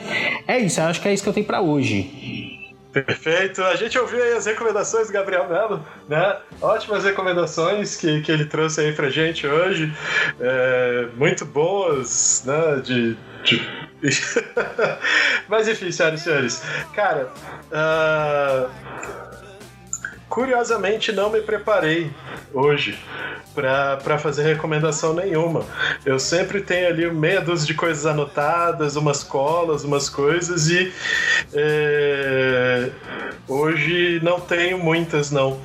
É isso, eu acho que é isso que eu tenho para hoje. Perfeito. A gente ouviu aí as recomendações do Gabriel Melo, né? Ótimas recomendações que, que ele trouxe aí pra gente hoje. É, muito boas, né? De. Mas enfim, senhoras e senhores. Cara, uh... curiosamente não me preparei hoje para fazer recomendação nenhuma. Eu sempre tenho ali meia dúzia de coisas anotadas, umas colas, umas coisas e é, hoje não tenho muitas não.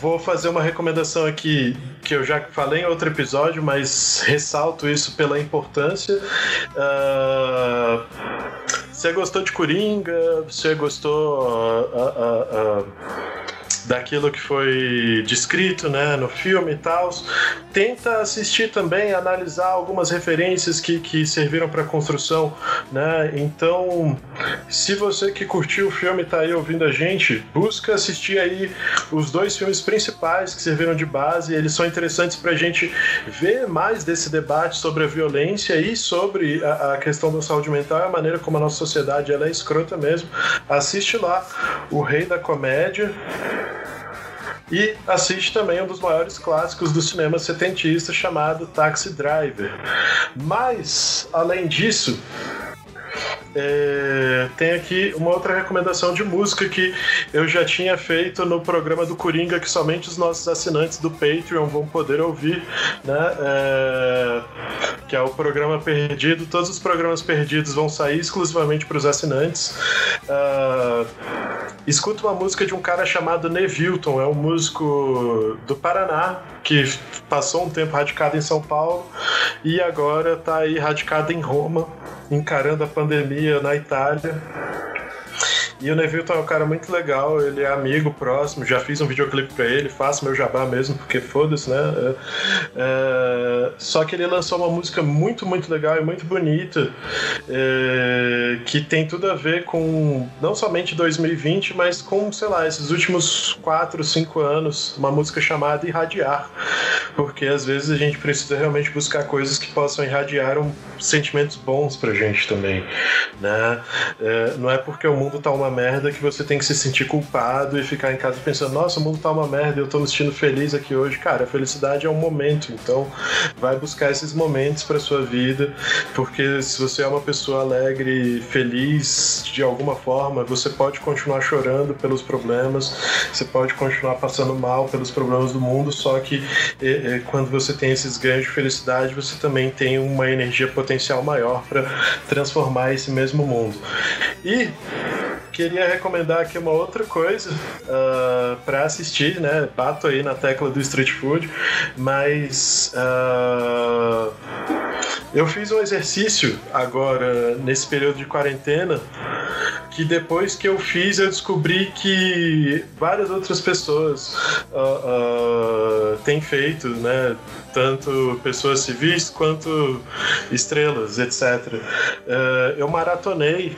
Vou fazer uma recomendação aqui que eu já falei em outro episódio, mas ressalto isso pela importância. Uh, você gostou de Coringa? Você gostou? Uh, uh, daquilo que foi descrito né, no filme e tal. Tenta assistir também, analisar algumas referências que, que serviram para a construção. Né? Então, se você que curtiu o filme está aí ouvindo a gente, busca assistir aí os dois filmes principais que serviram de base. Eles são interessantes para a gente ver mais desse debate sobre a violência e sobre a, a questão da saúde mental e a maneira como a nossa sociedade ela é escrota mesmo. Assiste lá O Rei da Comédia. E assiste também um dos maiores clássicos do cinema setentista chamado Taxi Driver. Mas, além disso, é, tem aqui uma outra recomendação de música que eu já tinha feito no programa do Coringa, que somente os nossos assinantes do Patreon vão poder ouvir, né? É, que é o programa Perdido. Todos os programas perdidos vão sair exclusivamente para os assinantes. Uh, escuta uma música de um cara chamado Nevilton, é um músico do Paraná que passou um tempo radicado em São Paulo e agora está aí radicado em Roma, encarando a pandemia na Itália. E o Nevilton é um cara muito legal, ele é amigo próximo, já fiz um videoclipe pra ele, faço meu jabá mesmo, porque foda-se, né? É, é, só que ele lançou uma música muito, muito legal e muito bonita, é, que tem tudo a ver com não somente 2020, mas com, sei lá, esses últimos 4, 5 anos, uma música chamada Irradiar. Porque às vezes a gente precisa realmente buscar coisas que possam irradiar um, sentimentos bons pra gente também, né? É, não é porque o mundo tá uma merda que você tem que se sentir culpado e ficar em casa pensando, nossa, o mundo tá uma merda eu tô me sentindo feliz aqui hoje. Cara, a felicidade é um momento, então vai buscar esses momentos pra sua vida, porque se você é uma pessoa alegre, feliz de alguma forma, você pode continuar chorando pelos problemas, você pode continuar passando mal pelos problemas do mundo, só que é, é, quando você tem esses ganhos de felicidade, você também tem uma energia potencial maior para transformar esse mesmo mundo. E queria recomendar aqui uma outra coisa uh, ah, para assistir, né? Bato aí na tecla do street food, mas uh, eu fiz um exercício agora nesse período de quarentena que depois que eu fiz eu descobri que várias outras pessoas uh, têm feito, né? Tanto pessoas civis quanto estrelas, etc. eu maratonei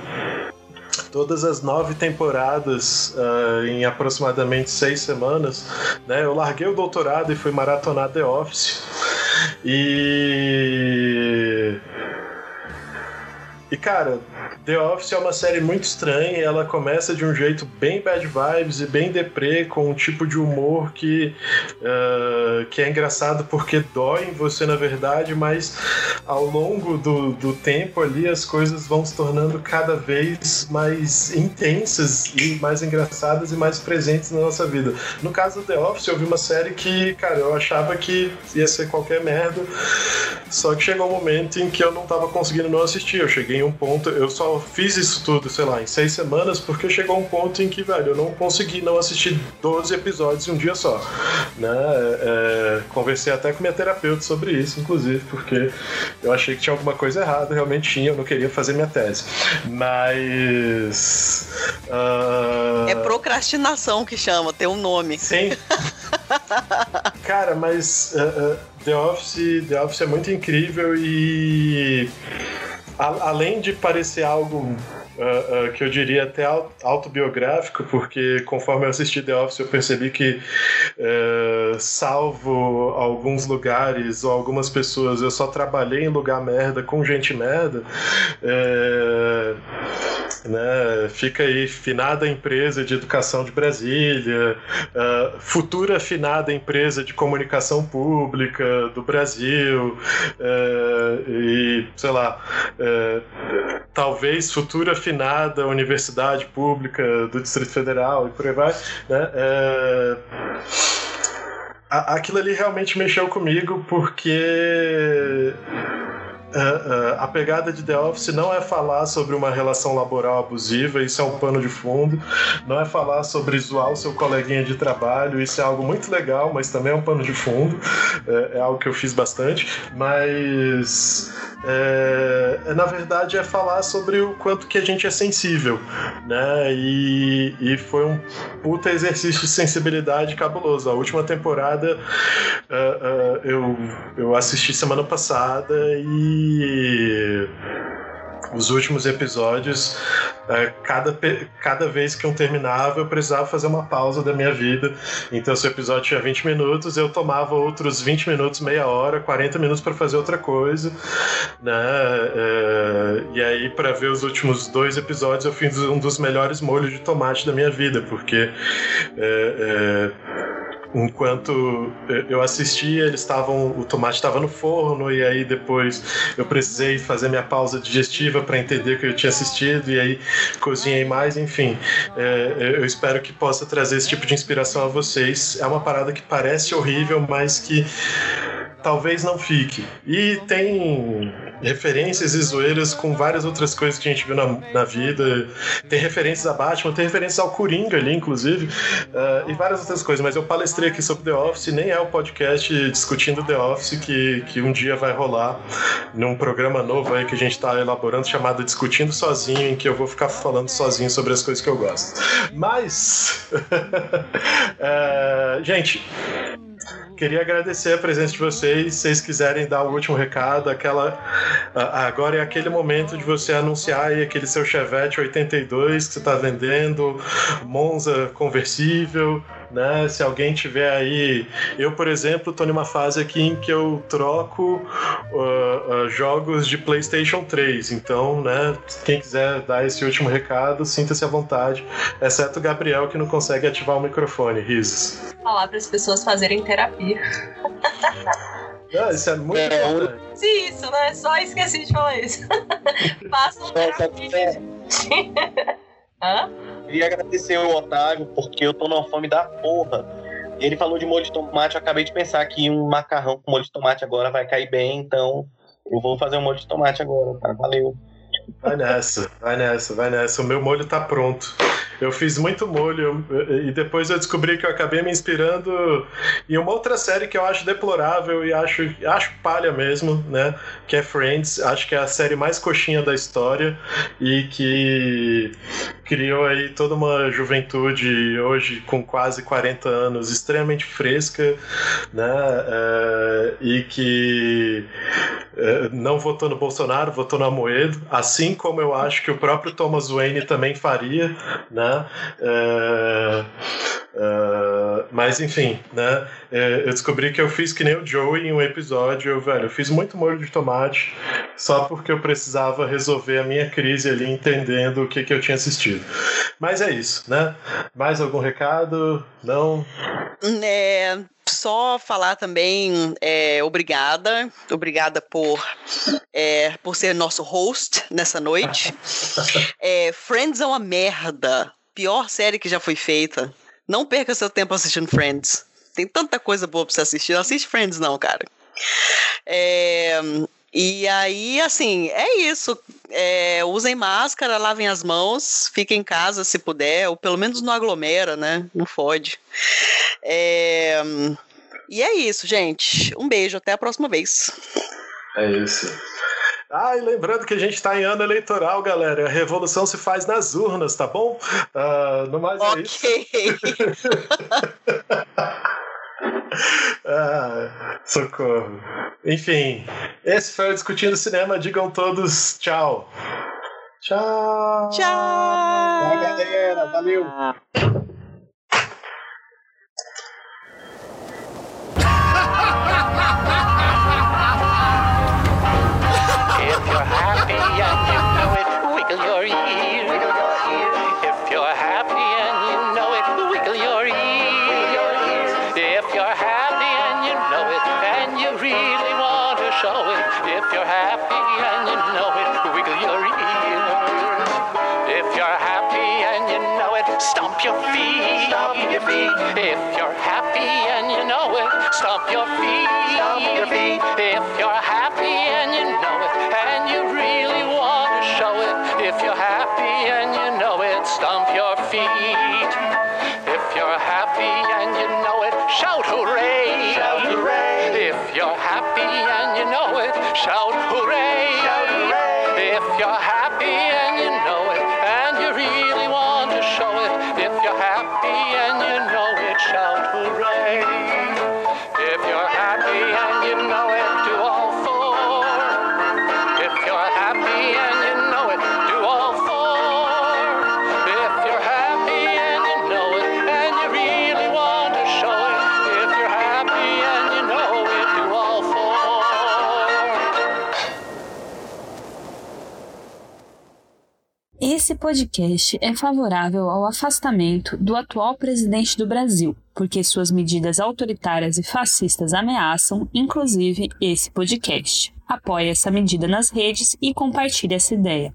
todas as nove temporadas uh, em aproximadamente seis semanas. Né? Eu larguei o doutorado e fui maratonar The Office. E. E cara, The Office é uma série muito estranha, ela começa de um jeito bem bad vibes e bem deprê, com um tipo de humor que, uh, que é engraçado porque dói em você na verdade, mas ao longo do, do tempo ali as coisas vão se tornando cada vez mais intensas e mais engraçadas e mais presentes na nossa vida. No caso do The Office, eu vi uma série que, cara, eu achava que ia ser qualquer merda, só que chegou um momento em que eu não tava conseguindo não assistir. Eu cheguei em um ponto, eu só fiz isso tudo, sei lá, em seis semanas, porque chegou um ponto em que, velho, eu não consegui não assistir 12 episódios em um dia só. Né? É, conversei até com minha terapeuta sobre isso, inclusive, porque eu achei que tinha alguma coisa errada, realmente tinha, eu não queria fazer minha tese. Mas. Uh... É procrastinação que chama, tem um nome. Sim. Cara, mas uh, uh, The Office, The Office é muito incrível e além de parecer algo Uh, uh, que eu diria até autobiográfico, porque conforme eu assisti The Office eu percebi que, uh, salvo alguns lugares ou algumas pessoas, eu só trabalhei em lugar merda com gente merda. né, fica aí, finada empresa de educação de Brasília, futura finada empresa de comunicação pública do Brasil, e sei lá, talvez futura refinada universidade pública do Distrito Federal e por aí vai, né? É... Aquilo ali realmente mexeu comigo porque Uh, uh, a pegada de The Office não é falar sobre uma relação laboral abusiva, isso é um pano de fundo. Não é falar sobre zoar o seu coleguinha de trabalho, isso é algo muito legal, mas também é um pano de fundo. É, é algo que eu fiz bastante. Mas, é, é, na verdade, é falar sobre o quanto que a gente é sensível. Né? E, e foi um puta exercício de sensibilidade cabuloso. A última temporada eu, eu assisti semana passada e os últimos episódios, é, cada, cada vez que eu terminava, eu precisava fazer uma pausa da minha vida. Então, se o episódio tinha 20 minutos, eu tomava outros 20 minutos, meia hora, 40 minutos para fazer outra coisa. Né? É, e aí, para ver os últimos dois episódios, eu fiz um dos melhores molhos de tomate da minha vida, porque. É, é enquanto eu assistia, eles estavam, o tomate estava no forno e aí depois eu precisei fazer minha pausa digestiva para entender o que eu tinha assistido e aí cozinhei mais, enfim. É, eu espero que possa trazer esse tipo de inspiração a vocês. É uma parada que parece horrível, mas que talvez não fique. E tem referências e zoeiras com várias outras coisas que a gente viu na, na vida. Tem referências a Batman, tem referências ao Coringa ali, inclusive, uh, e várias outras coisas. Mas eu palestrei aqui sobre The Office, nem é o podcast discutindo The Office que, que um dia vai rolar num programa novo aí que a gente está elaborando chamado Discutindo Sozinho, em que eu vou ficar falando sozinho sobre as coisas que eu gosto. Mas, uh, gente, queria agradecer a presença de vocês. Se vocês quiserem dar o último recado, aquela agora é aquele momento de você anunciar aí aquele seu Chevette 82 que você está vendendo, Monza conversível, né? Se alguém tiver aí, eu por exemplo, estou numa fase aqui em que eu troco uh, uh, jogos de PlayStation 3. Então, né? Quem quiser dar esse último recado, sinta-se à vontade, exceto o Gabriel que não consegue ativar o microfone. Risos. Falar para as pessoas fazerem terapia. Ah, isso é muito é, importante. Sim, isso, né? Só esqueci de falar isso. Façam terapia. Hã? Queria agradecer o Otávio, porque eu tô numa fome da porra. Ele falou de molho de tomate, eu acabei de pensar que um macarrão com molho de tomate agora vai cair bem, então eu vou fazer um molho de tomate agora, cara. Valeu. Vai nessa, vai nessa, vai nessa. O meu molho tá pronto. Eu fiz muito molho e depois eu descobri que eu acabei me inspirando em uma outra série que eu acho deplorável e acho, acho palha mesmo, né? Que é Friends. Acho que é a série mais coxinha da história e que criou aí toda uma juventude hoje com quase 40 anos extremamente fresca, né? É, e que é, não votou no Bolsonaro, votou no Amoedo, assim como eu acho que o próprio Thomas Wayne também faria, né? É, é, mas enfim, né? É, eu descobri que eu fiz que nem o Joey em um episódio, eu, velho, eu fiz muito molho de tomate só porque eu precisava resolver a minha crise ali, entendendo o que, que eu tinha assistido. Mas é isso, né? Mais algum recado? Não? É, só falar também é, obrigada, obrigada por, é, por ser nosso host nessa noite. É, Friends é uma merda, pior série que já foi feita. Não perca seu tempo assistindo Friends. Tem tanta coisa boa pra você assistir. Não assiste Friends, não, cara. É, e aí, assim, é isso. É, usem máscara, lavem as mãos, fiquem em casa se puder, ou pelo menos não aglomera, né? Não fode. É, e é isso, gente. Um beijo, até a próxima vez. É isso. Ah, e lembrando que a gente está em ano eleitoral, galera. A revolução se faz nas urnas, tá bom? Uh, no mais okay. é isso. ah, socorro. Enfim, esse foi o Discutindo Cinema. Digam todos tchau. Tchau. Tchau. Tchau, galera. Valeu. happy and you know it. Wiggle your ears. Esse podcast é favorável ao afastamento do atual presidente do Brasil, porque suas medidas autoritárias e fascistas ameaçam, inclusive, esse podcast. Apoie essa medida nas redes e compartilhe essa ideia.